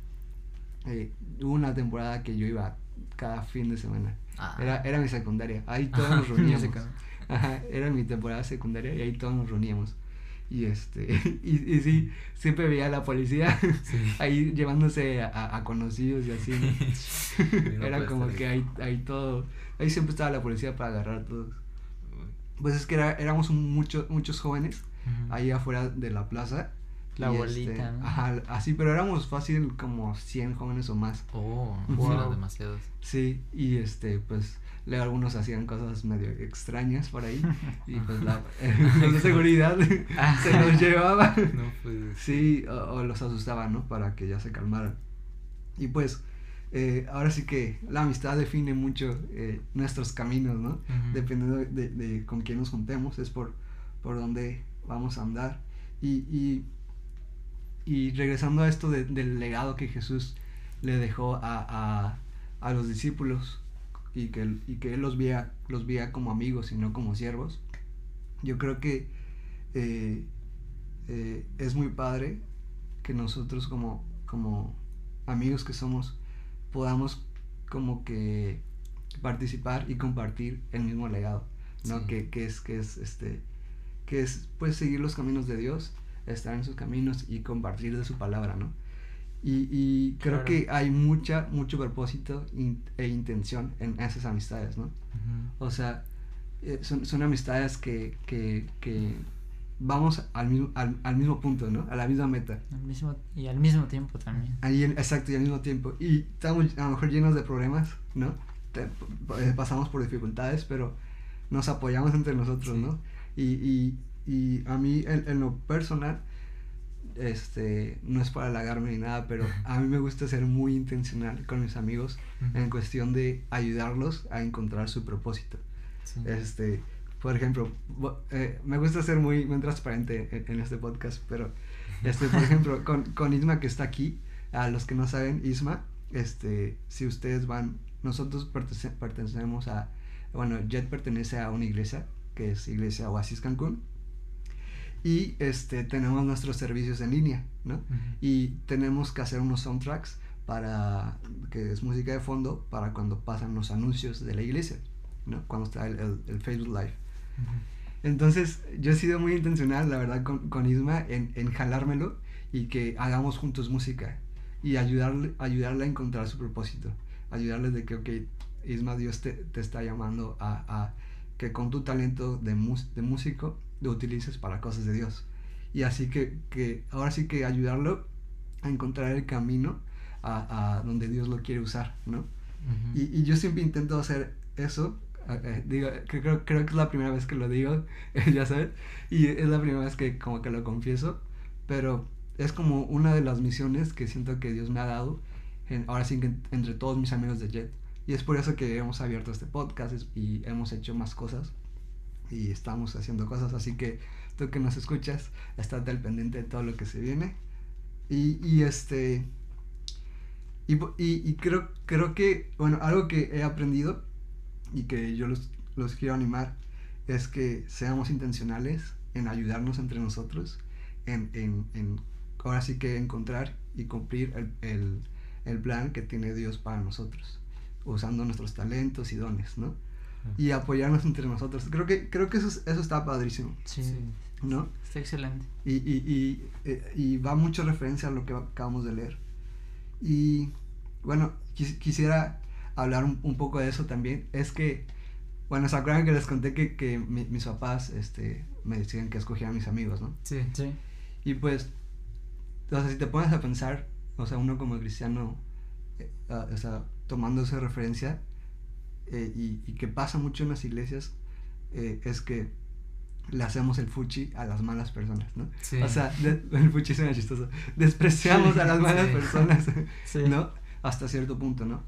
eh, hubo una temporada que yo iba cada fin de semana. Ah. Era, era mi secundaria, ahí todos Ajá, nos reuníamos. Ajá, era mi temporada secundaria y ahí todos nos reuníamos. Y este, y, y sí, siempre veía a la policía Sí. ahí llevándose a, a conocidos y así. ¿no? Sí, no era como que ahí, ahí todo, ahí siempre estaba la policía para agarrar a todos. Pues es que era- éramos un, mucho- muchos jóvenes Ujú. ahí afuera de la plaza. La y, bolita, este, ¿no? Ajá, así, pero éramos fácil como 100 jóvenes o más. Oh, Wow. eran demasiados. Sí, y este, pues, luego algunos hacían cosas medio extrañas por ahí. Y pues la, los de seguridad se los llevaba. No ser. Sí, o, o los asustaban, ¿no? Para que ya se calmaran. Y pues, eh, ahora sí que la amistad define mucho eh, nuestros caminos, ¿no? Dependiendo de, de con quién nos juntemos, es por, por dónde vamos a andar. Y, y, y regresando a esto de- del legado que Jesús le dejó a, a, a los discípulos y que, él- y que él los veía, los como amigos y no como siervos, yo creo que eh, eh, es muy padre que nosotros como, como amigos que somos podamos como que participar y compartir el mismo legado, ¿no? Sí. Que, que es, que es este, que es pues seguir los caminos de Dios, estar en sus caminos y compartir de su palabra, ¿no? Y, y creo Claro. que hay mucha, mucho propósito in- e intención en esas amistades, ¿no? Ujú. O sea, eh, son, son amistades que, que, que vamos al mismo, al, al mismo punto, ¿no? A la misma meta. Al mismo, y al mismo tiempo también. Ahí, exacto, y al mismo tiempo. Y estamos a lo mejor llenos de problemas, ¿no? Te- eh, pasamos por dificultades, pero nos apoyamos entre nosotros, Sí. ¿no? Y, y, y a mí, en, en lo personal, este, no es para halagarme ni nada, pero a mí me gusta ser muy intencional con mis amigos Ujú. en cuestión de ayudarlos a encontrar su propósito. Sí. Este, por ejemplo, eh, me gusta ser muy, muy transparente en, en este podcast, pero, este, por ejemplo, con, con Isma que está aquí, a los que no saben, Isma, este, si ustedes van, nosotros pertenecemos a, bueno, Jet pertenece a una iglesia, que es Iglesia Oasis Cancún, y este, tenemos nuestros servicios en línea, ¿no? Y tenemos que hacer unos soundtracks para que es música de fondo para cuando pasan los anuncios de la iglesia no cuando está el, el- el Facebook Live. Entonces yo he sido muy intencional la verdad con, con Isma en, en jalármelo y que hagamos juntos música y ayudarle ayudarle a encontrar su propósito. Ayudarle de que ok Isma Dios te, te está llamando a, a que con tu talento de, mus- de músico lo utilices para cosas de Dios y así que, que ahora sí que ayudarlo a encontrar el camino a, a donde Dios lo quiere usar, ¿no? Ujú. Y, y yo siempre intento hacer eso, eh, eh, digo, creo, creo, que es la primera vez que lo digo, ya sabes, y es la primera vez que como que lo confieso, pero es como una de las misiones que siento que Dios me ha dado, en- ahora sí que entre todos mis amigos de Jet, y es por eso que hemos abierto este podcast y hemos hecho más cosas, y estamos haciendo cosas, así que tú que nos escuchas, estate al pendiente de todo lo que se viene. Y, este... Y, creo, creo que, bueno, algo que he aprendido y que yo los, los quiero animar es que seamos intencionales en ayudarnos entre nosotros, en, en, en ahora sí que encontrar y cumplir el, el, el, plan que tiene Dios para nosotros, usando nuestros talentos y dones, ¿no? Y apoyarnos entre nosotros. Creo que, creo que eso, eso está padrísimo. Sí. ¿No? Está excelente. Y, y, y, eh, y, va mucho referencia a lo que acabamos de leer. Y bueno, quis, quisiera hablar un, un, poco de eso también. Es que, bueno, ¿se acuerdan que les conté que, que mi, mis papás este, me decían que escogía a mis amigos, ¿no? Sí, sí. Y pues, o sea, si te pones a pensar, o sea, uno como cristiano, eh, uh, o sea, tomando esa referencia, eh, y, y, que pasa mucho en las iglesias, eh, es que le hacemos el fuchi a las malas personas, ¿no? Sí. O sea, de, el fuchi suena chistoso. Despreciamos sí, a las malas sí. personas, ¿no? Hasta cierto punto, ¿no?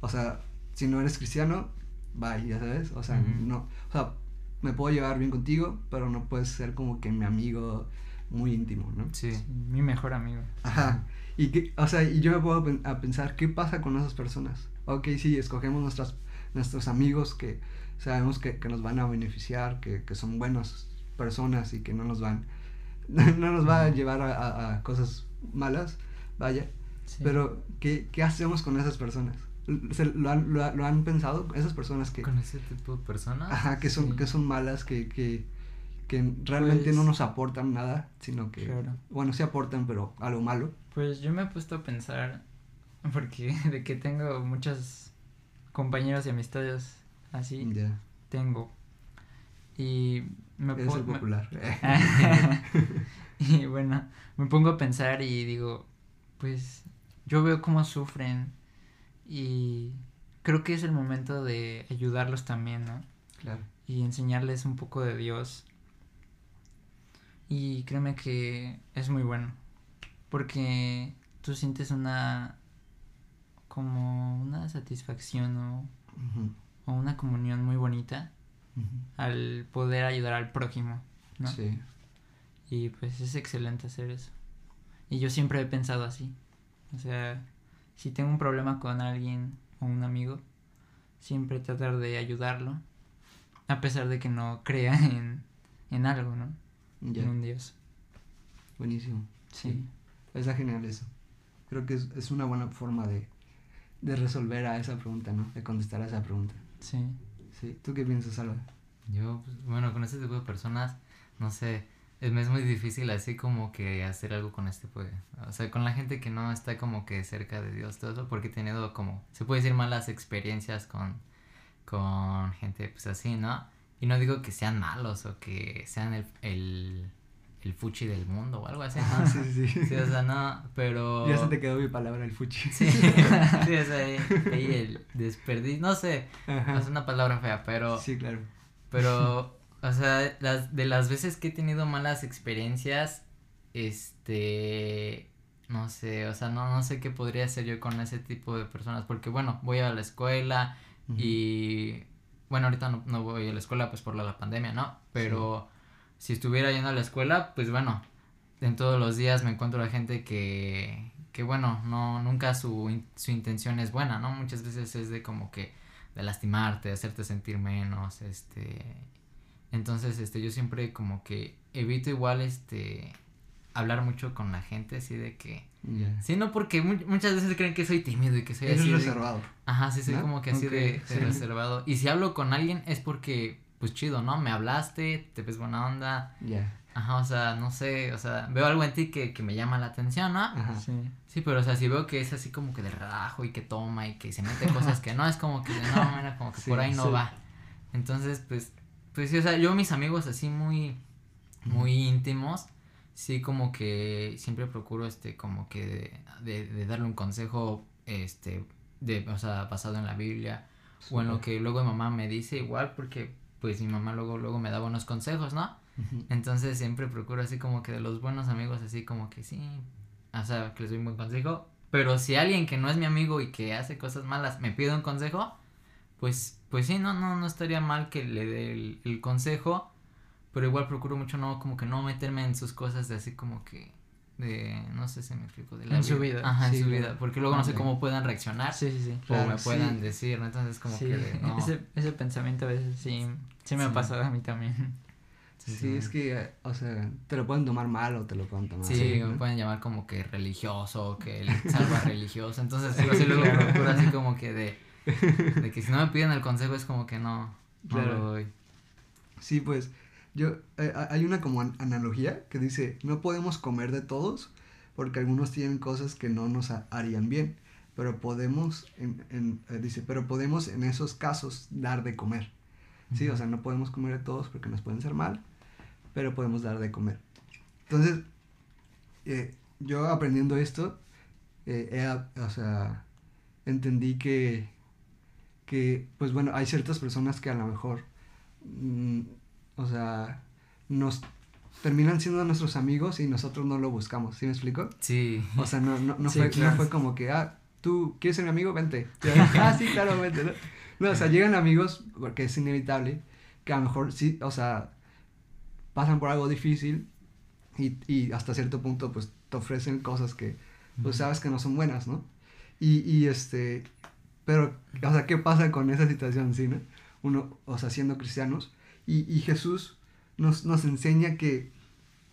O sea, si no eres cristiano, bye, ya sabes. O sea, uh -huh. no. O sea, me puedo llevar bien contigo, pero no puedes ser como que mi amigo muy íntimo, ¿no? Sí, mi mejor amigo. Ajá. Y que, o sea, y yo me puedo a pensar, ¿qué pasa con esas personas? Ok, sí, escogemos nuestras, nuestros amigos que sabemos que, que nos van a beneficiar, que, que, son buenas personas y que no nos van, no nos va a llevar a, a, a cosas malas, vaya. Sí. Pero, ¿qué, ¿qué hacemos con esas personas? ¿Se, lo, han, lo, lo, han pensado? Esas personas que... ¿Con ese tipo de personas? Ajá, que son, sí. que son malas, que, que, que realmente pues, no nos aportan nada, sino que... Claro. Bueno, sí aportan, pero a lo malo. Pues yo me he puesto a pensar, porque de que tengo muchos compañeros y amistades así, yeah. tengo. Y me Eres el popular. y bueno, me pongo a pensar y digo, pues yo veo cómo sufren y creo que es el momento de ayudarlos también, ¿no? Claro. Y enseñarles un poco de Dios. Y créeme que es muy bueno. Porque tú sientes una. Como una satisfacción o, uh -huh. o una comunión muy bonita uh -huh. al poder ayudar al prójimo, ¿no? Sí. Y pues es excelente hacer eso. Y yo siempre he pensado así. O sea, si tengo un problema con alguien o un amigo, siempre tratar de ayudarlo, a pesar de que no crea en, en algo, ¿no? En un Dios. Buenísimo. Sí. sí. Está genial eso. Creo que es, es una buena forma de, de, resolver a esa pregunta, ¿no? De contestar a esa pregunta. Sí. Sí. ¿Tú qué piensas, Alba? Yo, pues, bueno, con este tipo de personas, no sé, es, es muy difícil así como que hacer algo con este pues o sea con la gente que no está como que cerca de Dios todo eso porque he tenido como se puede decir malas experiencias con con gente pues así no y no digo que sean malos o que sean el, el, el fuchi del mundo o algo así ¿no? sí, sí, sí. sí o sea no pero ya se te quedó mi palabra el fuchi sí, sí o sea el desperdicio no sé Ajá. es una palabra fea pero sí claro pero o sea, las, de las veces que he tenido malas experiencias, este, no sé, o sea, no, no sé qué podría hacer yo con ese tipo de personas, porque bueno, voy a la escuela uh -huh. y, bueno, ahorita no, no, voy a la escuela pues por la, la pandemia, ¿no? Pero. Si estuviera yendo a la escuela, pues bueno, en todos los días me encuentro a gente que, que bueno, no, nunca su, su intención es buena, ¿no? Muchas veces es de como que, de lastimarte, de hacerte sentir menos, este entonces, este, yo siempre como que evito igual, este, hablar mucho con la gente, así de que... Yeah. Sí, no, porque mu muchas veces creen que soy tímido y que soy Eres así reservado. De... Ajá, sí, soy ¿no? como que así okay. de, de sí. reservado. Y si hablo con alguien es porque, pues chido, ¿no? Me hablaste, te ves buena onda. Ya. Yeah. Ajá, o sea, no sé, o sea, veo algo en ti que, que me llama la atención, ¿no? Ajá. Sí. Sí, pero o sea, si veo que es así como que de relajo y que toma y que se mete cosas que no, es como que no, mira, como que sí, por ahí no sí. va. Entonces, pues, pues sí, o sea, yo mis amigos así muy, muy íntimos, sí como que siempre procuro, este, como que de, de, de darle un consejo, este, de, o sea, basado en la Biblia, sí. o en lo que luego mi mamá me dice igual, porque pues mi mamá luego, luego me da buenos consejos, ¿no? Uh -huh. Entonces siempre procuro así como que de los buenos amigos, así como que sí, o sea, que les doy un buen consejo, pero si alguien que no es mi amigo y que hace cosas malas me pide un consejo, pues, pues sí, no, no, no estaría mal que le dé el, el consejo, pero igual procuro mucho no, como que no meterme en sus cosas de así como que de, no sé si me explico, de la En su vida. Ajá, Sí, en su claro. vida, porque luego no sé cómo puedan reaccionar Sí, sí, sí. o Claro, me sí. puedan decir, ¿no? Entonces como Sí, que de, no. ese, ese pensamiento a veces sí, sí me Sí. ha pasado a mí también. Sí, es que, o sea, te lo pueden tomar mal o te lo pueden tomar Sí, me pueden llamar como que religioso, que el salva religioso. Entonces, yo sí luego procuro así como que de, de que si no me piden el consejo es como que no, no Claro. lo doy. Sí, pues, yo, eh, ha- hay una como an- analogía que dice, no podemos comer de todos porque algunos tienen cosas que no nos ha- harían bien, pero podemos, en, en- eh, dice, pero podemos en esos casos dar de comer. Sí, o sea, no podemos comer de todos porque nos pueden hacer mal, pero podemos dar de comer. Entonces, eh, yo aprendiendo esto, o sea, entendí que, que, pues bueno, hay ciertas personas que a lo mejor, mm, o sea, nos terminan siendo nuestros amigos y nosotros no lo buscamos, ¿sí me explico? Sí. O sea, no, no, no, Sí, fue, no fue como que, ah, tú quieres ser mi amigo, vente. ah, sí, claro, vente. ¿no? No, o sea, llegan amigos, porque es inevitable, que a lo mejor sí, o sea, pasan por algo difícil y, y hasta cierto punto, pues, te ofrecen cosas que, pues, sabes que no son buenas, ¿no? Y, y este, pero, o sea, ¿qué pasa con esa situación, sí, no? Uno, o sea, siendo cristianos, y, y Jesús nos, nos enseña que,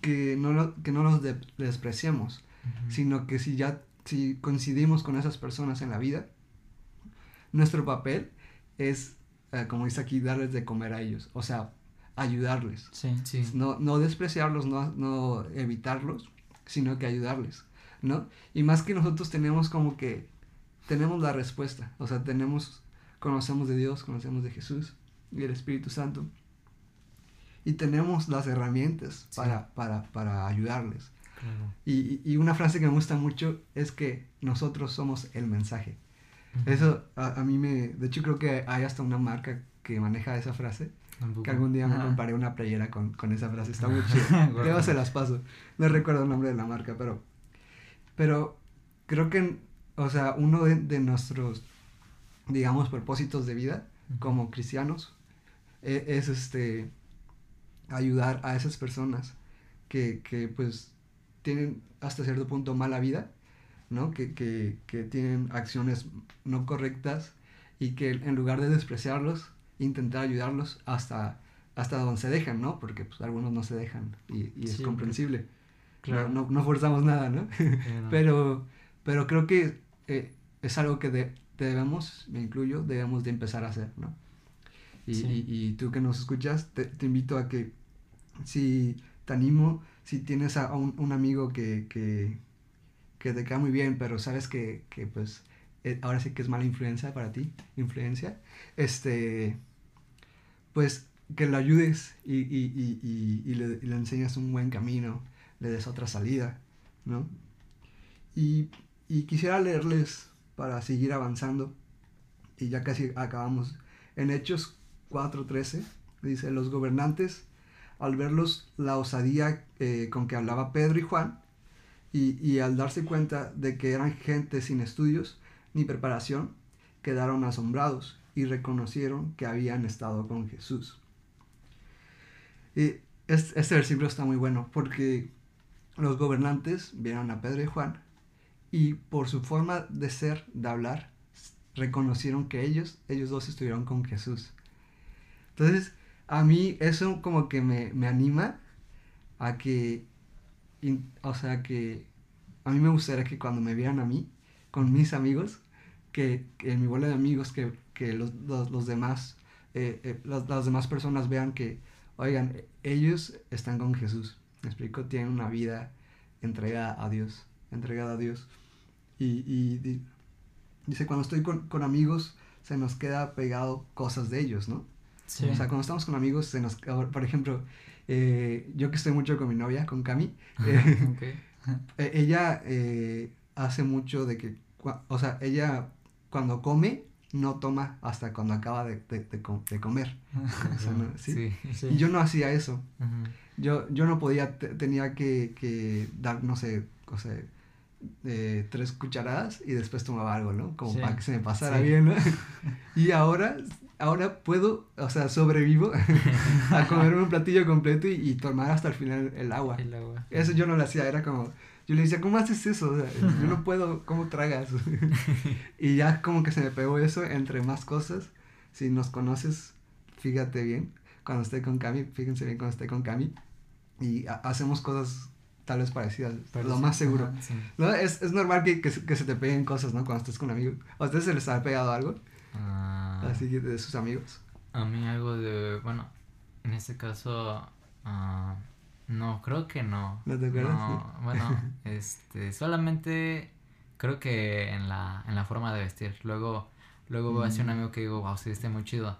que no, lo- que no los de- despreciemos, sino que si ya si coincidimos con esas personas en la vida, nuestro papel es, eh, como dice aquí, darles de comer a ellos, o sea, ayudarles. Sí. Sí. No, no despreciarlos, no, no evitarlos, sino que ayudarles, ¿no? Y más que nosotros tenemos como que, tenemos la respuesta, o sea, tenemos, conocemos de Dios, conocemos de Jesús y el Espíritu Santo, y tenemos las herramientas Sí. para, para, para ayudarles. Claro. Y, y- una frase que me gusta mucho es que nosotros somos el mensaje. Ujú. Eso a, a mí me... De hecho creo que hay hasta una marca que maneja esa frase. Tampoco. Que algún día me Ajá. compraré una playera con, con esa frase. Está muy chido. Guau. Luego se las paso. No recuerdo el nombre de la marca, pero... Pero creo que, o sea, uno de, de nuestros, digamos, propósitos de vida como cristianos e- es este ayudar a esas personas que, que pues tienen hasta cierto punto mala vida, ¿no? Que, que, que tienen acciones no correctas y que en lugar de despreciarlos, intentar ayudarlos hasta, hasta donde se dejan, ¿no? Porque pues algunos no se dejan y, y es Sí, comprensible. claro. No, no, no forzamos nada, ¿no? Claro. Pero, pero creo que eh, es algo que de- debemos, me incluyo, debemos de empezar a hacer, ¿no? Y, Sí. y- y tú que nos escuchas, te, te invito a que, si te animo, si tienes a un, amigo que, que, te cae muy bien, pero sabes que, que pues eh, ahora sí que es mala influencia para ti, influencia, este, pues que lo ayudes y, y, y, le, le enseñas un buen camino, le des otra salida, ¿no? Y quisiera leerles para seguir avanzando, y ya casi acabamos. En Hechos 4:13 dice, los gobernantes, al verlos la osadía eh, con que hablaba Pedro y Juan, y, y al darse cuenta de que eran gente sin estudios ni preparación, quedaron asombrados y reconocieron que habían estado con Jesús. Y es- este versículo está muy bueno porque los gobernantes vieron a Pedro y Juan y por su forma de ser, de hablar, reconocieron que ellos, ellos dos estuvieron con Jesús. Entonces, a mí eso como que me, me anima a que, o sea, que a mí me gustaría que cuando me vieran a mí, con mis amigos, que, en mi bola de amigos, que, que los, los, demás, eh, eh, las, las demás personas vean que, oigan, ellos están con Jesús. Me explico, tienen una vida entregada a Dios, entregada a Dios. Y, y di- dice, cuando estoy con, con amigos, se nos queda pegado cosas de ellos, ¿no? Sí. O sea, cuando estamos con amigos, se nos, por ejemplo, eh, yo que estoy mucho con mi novia, con Cami, eh, eh, ella eh, hace mucho de que, o sea, ella cuando come, no toma hasta cuando acaba de, de- de co- de comer. O sea, no- ¿sí? Sí. Sí. Y yo no hacía eso. Yo, yo no podía, te- tenía que, que dar, no sé, o sea, eh, tres cucharadas y después tomaba algo, ¿no? Como para que se me pasara bien, ¿no? y ahora, ahora puedo, o sea, sobrevivo a comerme un platillo completo y, y tomar hasta el final el agua. El agua. Eso yo no lo hacía, era como, yo le decía, ¿cómo haces eso? O sea, yo no puedo, ¿cómo tragas? y ya como que se me pegó eso entre más cosas. Si nos conoces, fíjate bien, cuando esté con Cami, fíjense bien cuando esté con Cami. Y ha- hacemos cosas tal vez parecidas, lo Parecidas, más seguro. ajá. Sí. ¿No? Es, es normal que, que, se- que se te peguen cosas, ¿no? Cuando estás con amigos. ¿A ustedes se les ha pegado algo? Ah, Así que de sus amigos. A mí algo de, bueno, en este caso, ah, no, creo que no. ¿No te acuerdas? No, bueno, este, solamente creo que en la, en la forma de vestir. Luego, luego veo así un Mm. amigo que digo, wow, se viste muy chido.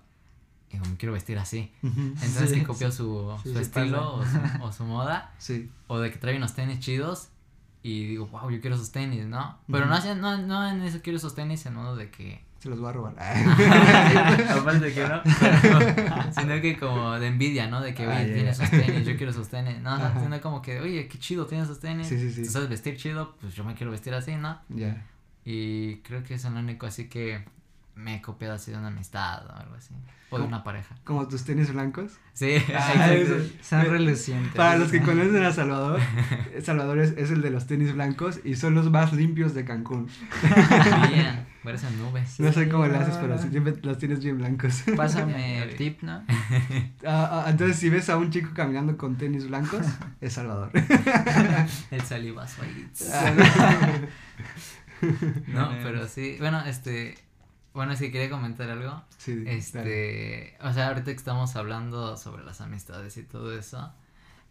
Y digo, me quiero vestir así. Entonces Sí, copio sí. su, Sí, su estilo o su, o su moda. Sí. O de que trae unos tenis chidos. Y digo, wow, yo quiero esos tenis, ¿no? Pero Ujú. no, hace- no, no en eso quiero esos tenis en modo de que Se los voy a robar. Aparte que no, pero- sino que como de envidia, ¿no? De que, oye, Ah, ya, tiene ya. esos tenis, yo quiero esos tenis. No, Ajá. sino como que, oye, qué chido tienes esos tenis. Sí, sí, sí. Tú sabes vestir chido, pues yo me quiero vestir así, ¿no? ya. Y creo que es lo único así que me he copiado así de una amistad o algo así. O de una pareja. Como tus tenis blancos. Sí, Ah. Son relucientes. Para los que conocen a Salvador, Salvador es, es el de los tenis blancos y son los más limpios de Cancún. Bien, parecen nubes. No sé cómo le haces, pero siempre los tienes bien blancos. Pásame el tip, ¿no? Ah, ah, entonces, si ves a un chico caminando con tenis blancos, es Salvador. El salivazo ahí. Ah, No, pero sí. Bueno, este. Bueno, sí quería comentar algo. sí, dale. Este, o sea, ahorita que estamos hablando sobre las amistades y todo eso,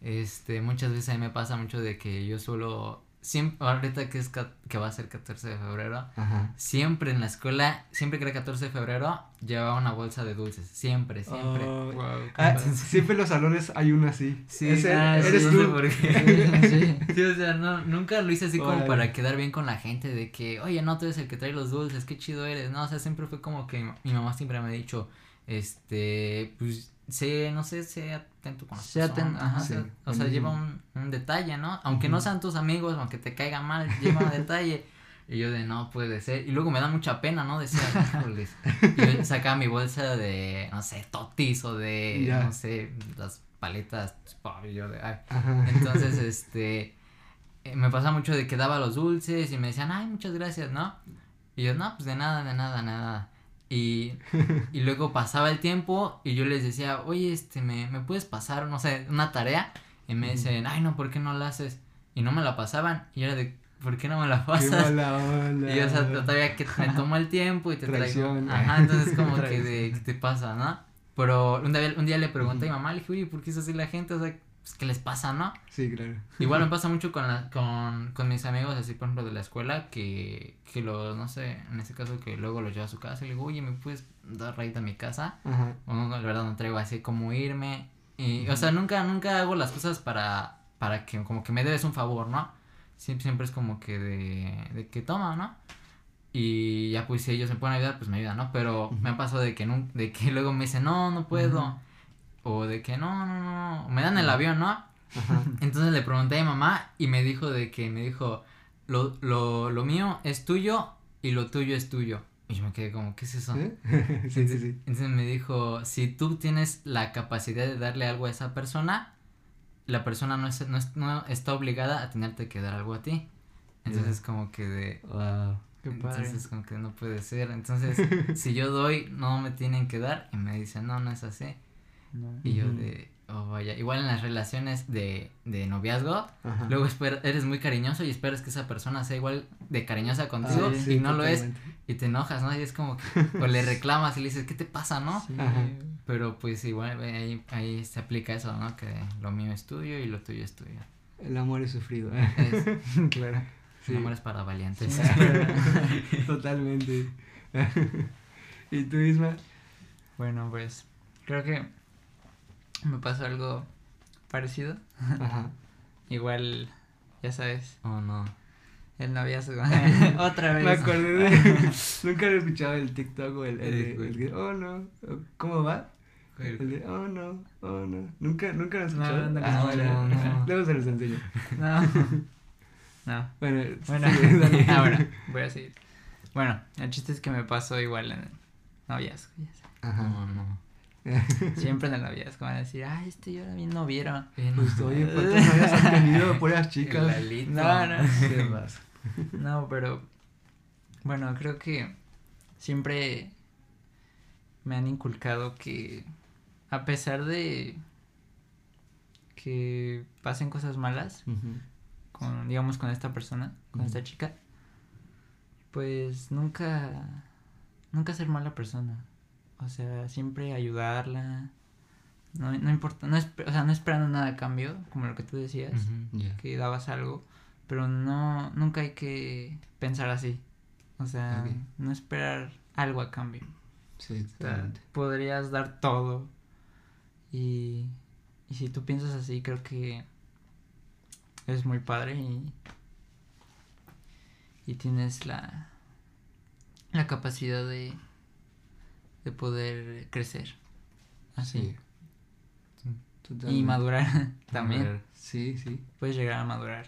este, muchas veces a mí me pasa mucho de que yo suelo, siempre, ahorita que es que va a ser 14 de febrero, Ajá. siempre en la escuela, siempre que era 14 de febrero, llevaba una bolsa de dulces, siempre, siempre. Oh, Wow, ah, siempre en los salones hay uno así. Sí, Es el- ah, sí, eres no tú. sé por qué. Sí. Sí, o sea, no, nunca lo hice así como para quedar bien con la gente, de que, oye, no, tú eres el que trae los dulces, qué chido eres, no, o sea, siempre fue como que mi mamá siempre me ha dicho, este, pues, sé, no sé, sé atento con las atento, personas, ajá, o sea, o sea, lleva un, un detalle, ¿no? Aunque no sean tus amigos, aunque te caiga mal, lleva un detalle. Y yo de, no puede ser. Y luego me da mucha pena, ¿no? Decía, híjoles. Y yo sacaba mi bolsa de, no sé, totis o de, no sé, las paletas. Y yo de, ay. Ajá. Entonces, este, eh, me pasa mucho de que daba los dulces y me decían, ay, muchas gracias, ¿no? Y yo, no, pues de nada, de nada, nada. Y, y luego pasaba el tiempo y yo les decía, oye, este, ¿me, me puedes pasar, no sé, una tarea? Y me dicen, ay, no, ¿por qué no la haces? Y no me la pasaban. Y yo era de, ¿por qué no me la Qué pasas? mala onda. Y o sea, todavía que me tomo el tiempo y te Traición. traigo. Ajá, entonces como que de, ¿qué te pasa, no? Pero un día, un día le pregunté a mi mamá, le dije, oye, ¿por qué es así la gente? O sea, pues, ¿qué les pasa, no? Sí, claro. Igual me pasa mucho con, la, con, con mis amigos, así por ejemplo de la escuela, que, que los, no sé, en este caso que luego los llevo a su casa y le digo, oye, ¿me puedes dar raíz a mi casa? Ajá. O no, la verdad no traigo así como irme. Y, o sea, nunca, nunca hago las cosas para, para que como que me debes un favor, ¿no? Siempre, siempre es como que de, de que toma, ¿no? Y ya pues si ellos me pueden ayudar, pues me ayudan, ¿no? Pero me ha pasado de que, de que luego me dicen, no, no puedo. O de que no, no, no. Me dan el avión, ¿no? Ajá. Entonces le pregunté a mi mamá y me dijo de que me dijo, lo, lo, lo mío es tuyo y lo tuyo es tuyo. Y yo me quedé como, ¿qué es eso? ¿Eh? Sí, sí, sí. Entonces me dijo, si tú tienes la capacidad de darle algo a esa persona, la persona no, es, no, es- no está obligada a tenerte que dar algo a ti. Entonces como que de... Wow. Qué padre. Entonces como que no puede ser. Entonces si yo doy, no me tienen que dar. Y me dicen, no, no es así. No. Y yo de, oh vaya. Igual en las relaciones de, de noviazgo, Ajá. luego espera- eres muy cariñoso y esperas que esa persona sea igual de cariñosa contigo Ah, y sí, no lo es y te enojas, ¿no? Y es como que, o le reclamas y le dices, ¿qué te pasa, no? Sí. Pero pues igual eh, ahí, ahí se aplica eso, ¿no? Que lo mío es tuyo y lo tuyo es tuyo. El amor es sufrido. Es, claro. Sí. El amor es para valientes. Sí. Totalmente. ¿Y tú misma? Bueno, pues creo que me pasó algo parecido. Ajá. Igual, ya sabes, oh no. el noviazgo. Otra vez. Me acordé de. Nunca he escuchado el TikTok o el, el, el que, Oh no. ¿Cómo va? El de Oh no. Oh no. Nunca, nunca lo he No, escuchado. no Ah. No, no. Luego se los enseño. No. No. Bueno, Bueno, sigue, dale. ah, bueno, voy a seguir. Bueno, el chiste es que me pasó igual en el noviazgo. ya. Ajá. No, no. Siempre en el noviazgo van a decir, ay, este yo era bien noviero. Pues, oye, ¿cuántas novias has tenido? Puras chicas. No, no. ¿Qué pasa? No, pero bueno, creo que siempre me han inculcado que a pesar de que pasen cosas malas con digamos con esta persona, con esta chica, pues nunca nunca ser mala persona. O sea, siempre ayudarla. No, no importa, no o sea, no esperando nada a cambio, como lo que tú decías que dabas algo, pero no, nunca hay que pensar así. O sea, no esperar algo a cambio. Sí, O sea, totalmente. podrías dar todo. Y, y si tú piensas así, creo que es muy padre y, y tienes la, la capacidad de, de poder crecer. Así. Sí. Sí. Y madurar también. Sí, sí. Puedes llegar a madurar.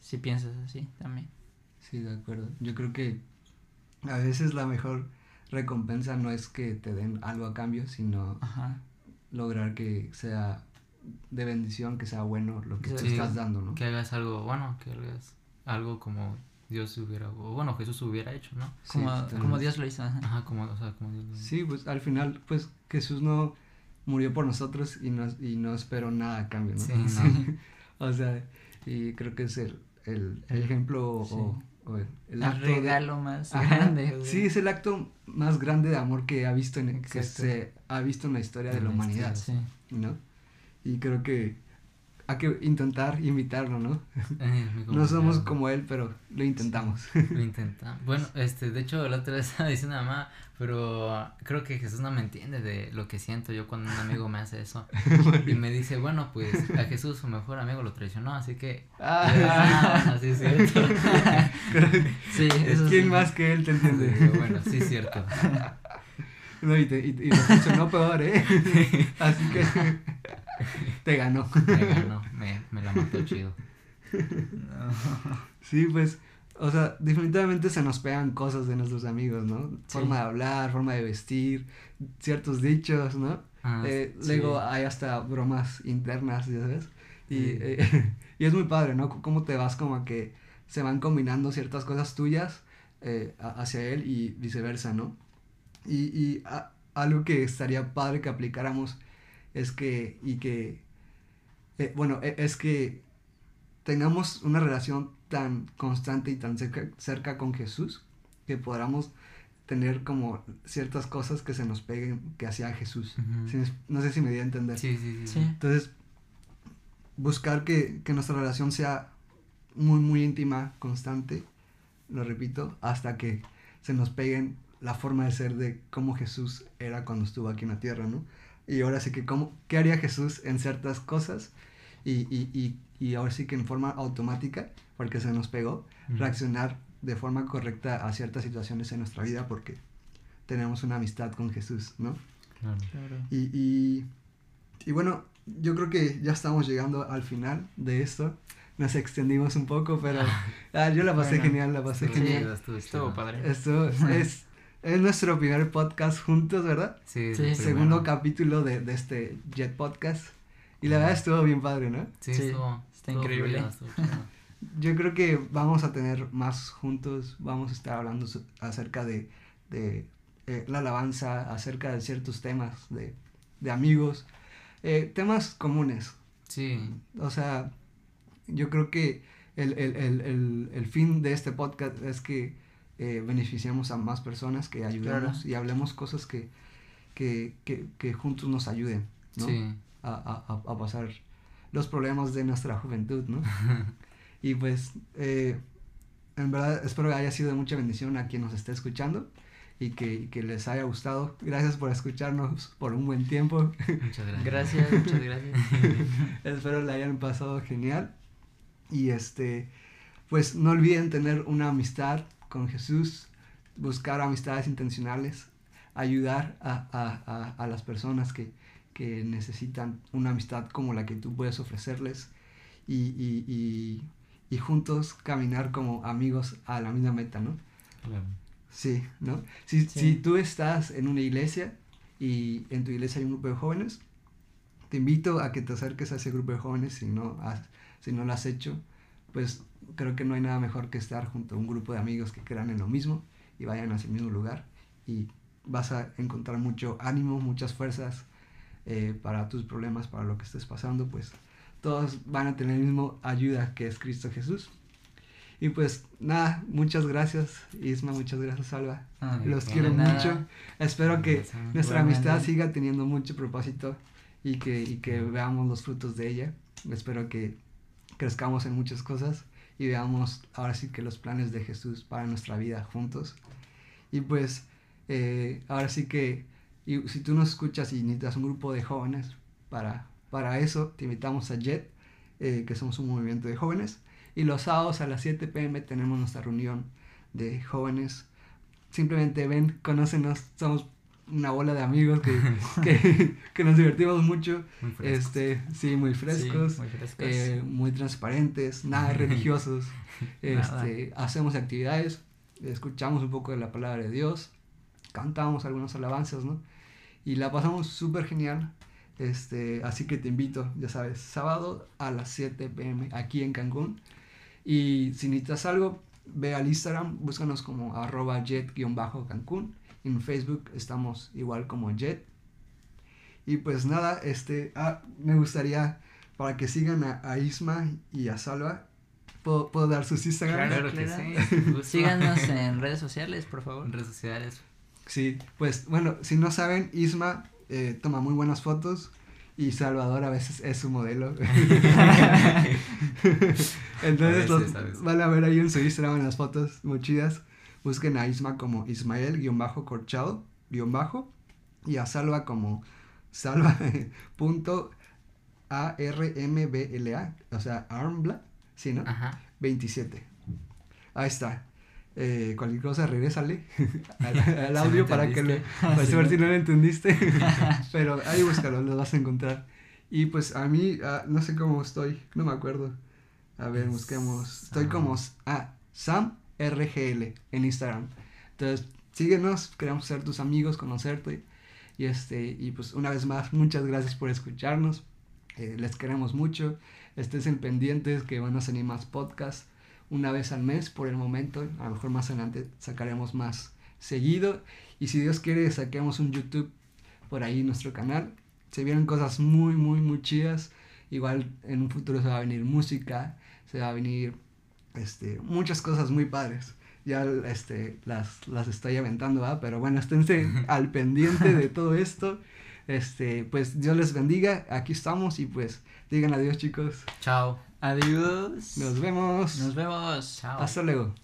Si piensas así también. Sí, de acuerdo. Yo creo que a veces la mejor recompensa no es que te den algo a cambio, sino Ajá. lograr que sea de bendición, que sea bueno lo que Sí. te estás dando, ¿no? Que hagas algo, bueno, que hagas algo como Dios hubiera, o bueno, Jesús hubiera hecho, ¿no? Como, como Dios lo hizo. ajá. Ajá, como, o sea, como Dios lo- Sí, pues al final, pues Jesús no murió por nosotros y no, y no esperó nada a cambio, ¿no? Sí, no. o sea, y creo que es el, el, el ejemplo o, Sí. o el, el El acto de- regalo más Ajá, grande. Sí, es el acto más grande de amor que ha visto en, que se ha visto en la historia de la la humanidad, Sí. ¿no? Y creo que hay que intentar imitarlo, ¿no? Eh, No somos como él, pero lo intentamos. Lo intentamos. Bueno, este, de hecho, la otra vez estaba diciendo a mamá, pero creo que Jesús no me entiende de lo que siento yo cuando un amigo me hace eso. Y me dice, bueno, pues a Jesús su mejor amigo lo traicionó, así que... Ah, Ah, bueno, sí es cierto. Sí, eso ¿Quién sí. más que él te entiende? Bueno, sí es cierto. No, y, te, y, y lo funcionó peor, ¿eh? Así que te ganó. Me ganó, me, me la mató chido. No. Sí, pues, o sea, definitivamente se nos pegan cosas de nuestros amigos, ¿no? Sí. Forma de hablar, forma de vestir, ciertos dichos, ¿no? Ah, Eh, sí. Luego hay hasta bromas internas, ¿ya sabes? Y, Sí. eh, y es muy padre, ¿no? C- Cómo te vas como que se van combinando ciertas cosas tuyas eh, a- hacia él y viceversa, ¿no? Y, y a- algo que estaría padre que aplicáramos es que, y que, eh, bueno, e- es que tengamos una relación tan constante y tan cerca, cerca con Jesús que podamos tener como ciertas cosas que se nos peguen que hacía Jesús. No sé si me di a entender. Sí, sí, sí. Sí. Entonces, buscar que, que nuestra relación sea muy, muy íntima, constante, lo repito, hasta que se nos peguen la forma de ser de cómo Jesús era cuando estuvo aquí en la tierra, ¿no? Y ahora sí que, cómo, ¿qué haría Jesús en ciertas cosas? Y, y, y, y ahora sí que en forma automática, porque se nos pegó, reaccionar de forma correcta a ciertas situaciones en nuestra vida porque tenemos una amistad con Jesús, ¿no? Claro. Claro. Y, y, y bueno, yo creo que ya estamos llegando al final de esto. Nos extendimos un poco, pero ah, yo la pasé Bueno, genial, la pasé Estuvo genial. chido, estuvo Estuvo padre. Esto es, es nuestro primer podcast juntos, ¿verdad? Sí, Sí. el Segundo capítulo de, de este Jet Podcast. Y la verdad estuvo bien padre, ¿no? Sí, Sí, estuvo, está estuvo increíble. estuvo. Yo creo que vamos a tener más juntos, vamos a estar hablando acerca de, de eh, la alabanza, acerca de ciertos temas, de, de amigos, eh, temas comunes. Sí, O sea, yo creo que el, el, el, el, el fin de este podcast es que eh, beneficiemos a más personas, que ayudemos Claro. y hablemos cosas que, que, que, que juntos nos ayuden, ¿no? sí. a, a, a- pasar los problemas de nuestra juventud, ¿no? y pues, eh, en verdad, espero que haya sido de mucha bendición a quien nos esté escuchando y que, y que les haya gustado. Gracias por escucharnos por un buen tiempo. Muchas gracias. Gracias, muchas gracias. espero le hayan pasado genial. Y este, pues no olviden tener una amistad con Jesús, buscar amistades intencionales, ayudar a, a- a- a las personas que, que necesitan una amistad como la que tú puedes ofrecerles y, y- y- y juntos caminar como amigos a la misma meta, ¿no? Claro. Sí, ¿no? Si, Sí. si tú estás en una iglesia y en tu iglesia hay un grupo de jóvenes, te invito a que te acerques a ese grupo de jóvenes si no, has, si no lo has hecho, pues creo que no hay nada mejor que estar junto a un grupo de amigos que crean en lo mismo y vayan hacia el mismo lugar y vas a encontrar mucho ánimo, muchas fuerzas eh, para tus problemas, para lo que estés pasando, pues todos van a tener el mismo ayuda que es Cristo Jesús. Y pues nada, muchas gracias Isma, muchas gracias Alba. Ah, Los quiero nada. mucho. Espero que Gracias. nuestra amistad siga teniendo mucho propósito y que, y que veamos los frutos de ella. Espero que crezcamos en muchas cosas y veamos ahora sí que los planes de Jesús para nuestra vida juntos. Y pues eh, ahora sí que y si tú nos escuchas y necesitas un grupo de jóvenes para, para eso, te invitamos a JET, eh, que somos un movimiento de jóvenes. Y los sábados a las 7 pm tenemos nuestra reunión de jóvenes. Simplemente ven, conócenos, somos una bola de amigos que, que, que nos divertimos mucho. Muy frescos. Este, sí, muy frescos, Sí, muy frescos. eh, muy transparentes, nada religiosos. Nada. este, hacemos actividades, escuchamos un poco de la palabra de Dios, cantamos algunas alabanzas, ¿no? Y la pasamos súper genial. Este, así que te invito, ya sabes, sábado a las 7 pm aquí en Cancún. Y si necesitas algo, ve al Instagram, búscanos como arroba jet-cancún. En Facebook estamos igual como jet. Y pues nada, este, ah, me gustaría para que sigan a, a Isma y a Salva. ¿Puedo, puedo dar sus Instagram? Claro que sí. Síganos en redes sociales, por favor. en redes sociales. Sí, pues bueno, si no saben, Isma eh, toma muy buenas fotos y Salvador a veces es su modelo. Entonces A los veces, a veces. van a ver ahí en su Instagram en las fotos muy chidas. Busquen a Isma como Ismael-Corchado, y a Salva como Salva punto A-R-M-B-L-A, o sea, Armbla, ¿sí, no? Ajá. 27. Ahí está. Eh, cualquier cosa, regrésale al, audio para que lo, para Sí, ¿no? si no lo entendiste. Pero ahí búscalo, lo vas a encontrar. Y pues a mí, ah, no sé cómo estoy, no me acuerdo. A ver, busquemos. Estoy como ah, Sam RGL en Instagram. Entonces, síguenos, queremos ser tus amigos, conocerte. Y este, y pues una vez más, muchas gracias por escucharnos. Eh, les queremos mucho. Estén pendientes que van a salir más podcasts una vez al mes por el momento. A lo mejor más adelante sacaremos más seguido. Y si Dios quiere, saquemos un YouTube por ahí en nuestro canal. Se vienen cosas muy, muy, muy chidas. Igual en un futuro se va a venir música, se va a venir este, muchas cosas muy padres. Ya este, las, las estoy aventando, ¿verdad? Pero bueno, esténse al pendiente de todo esto. Este, pues Dios les bendiga. Aquí estamos y pues digan adiós, chicos. Chao. Adiós. Nos vemos. Nos vemos. Chao. Hasta luego.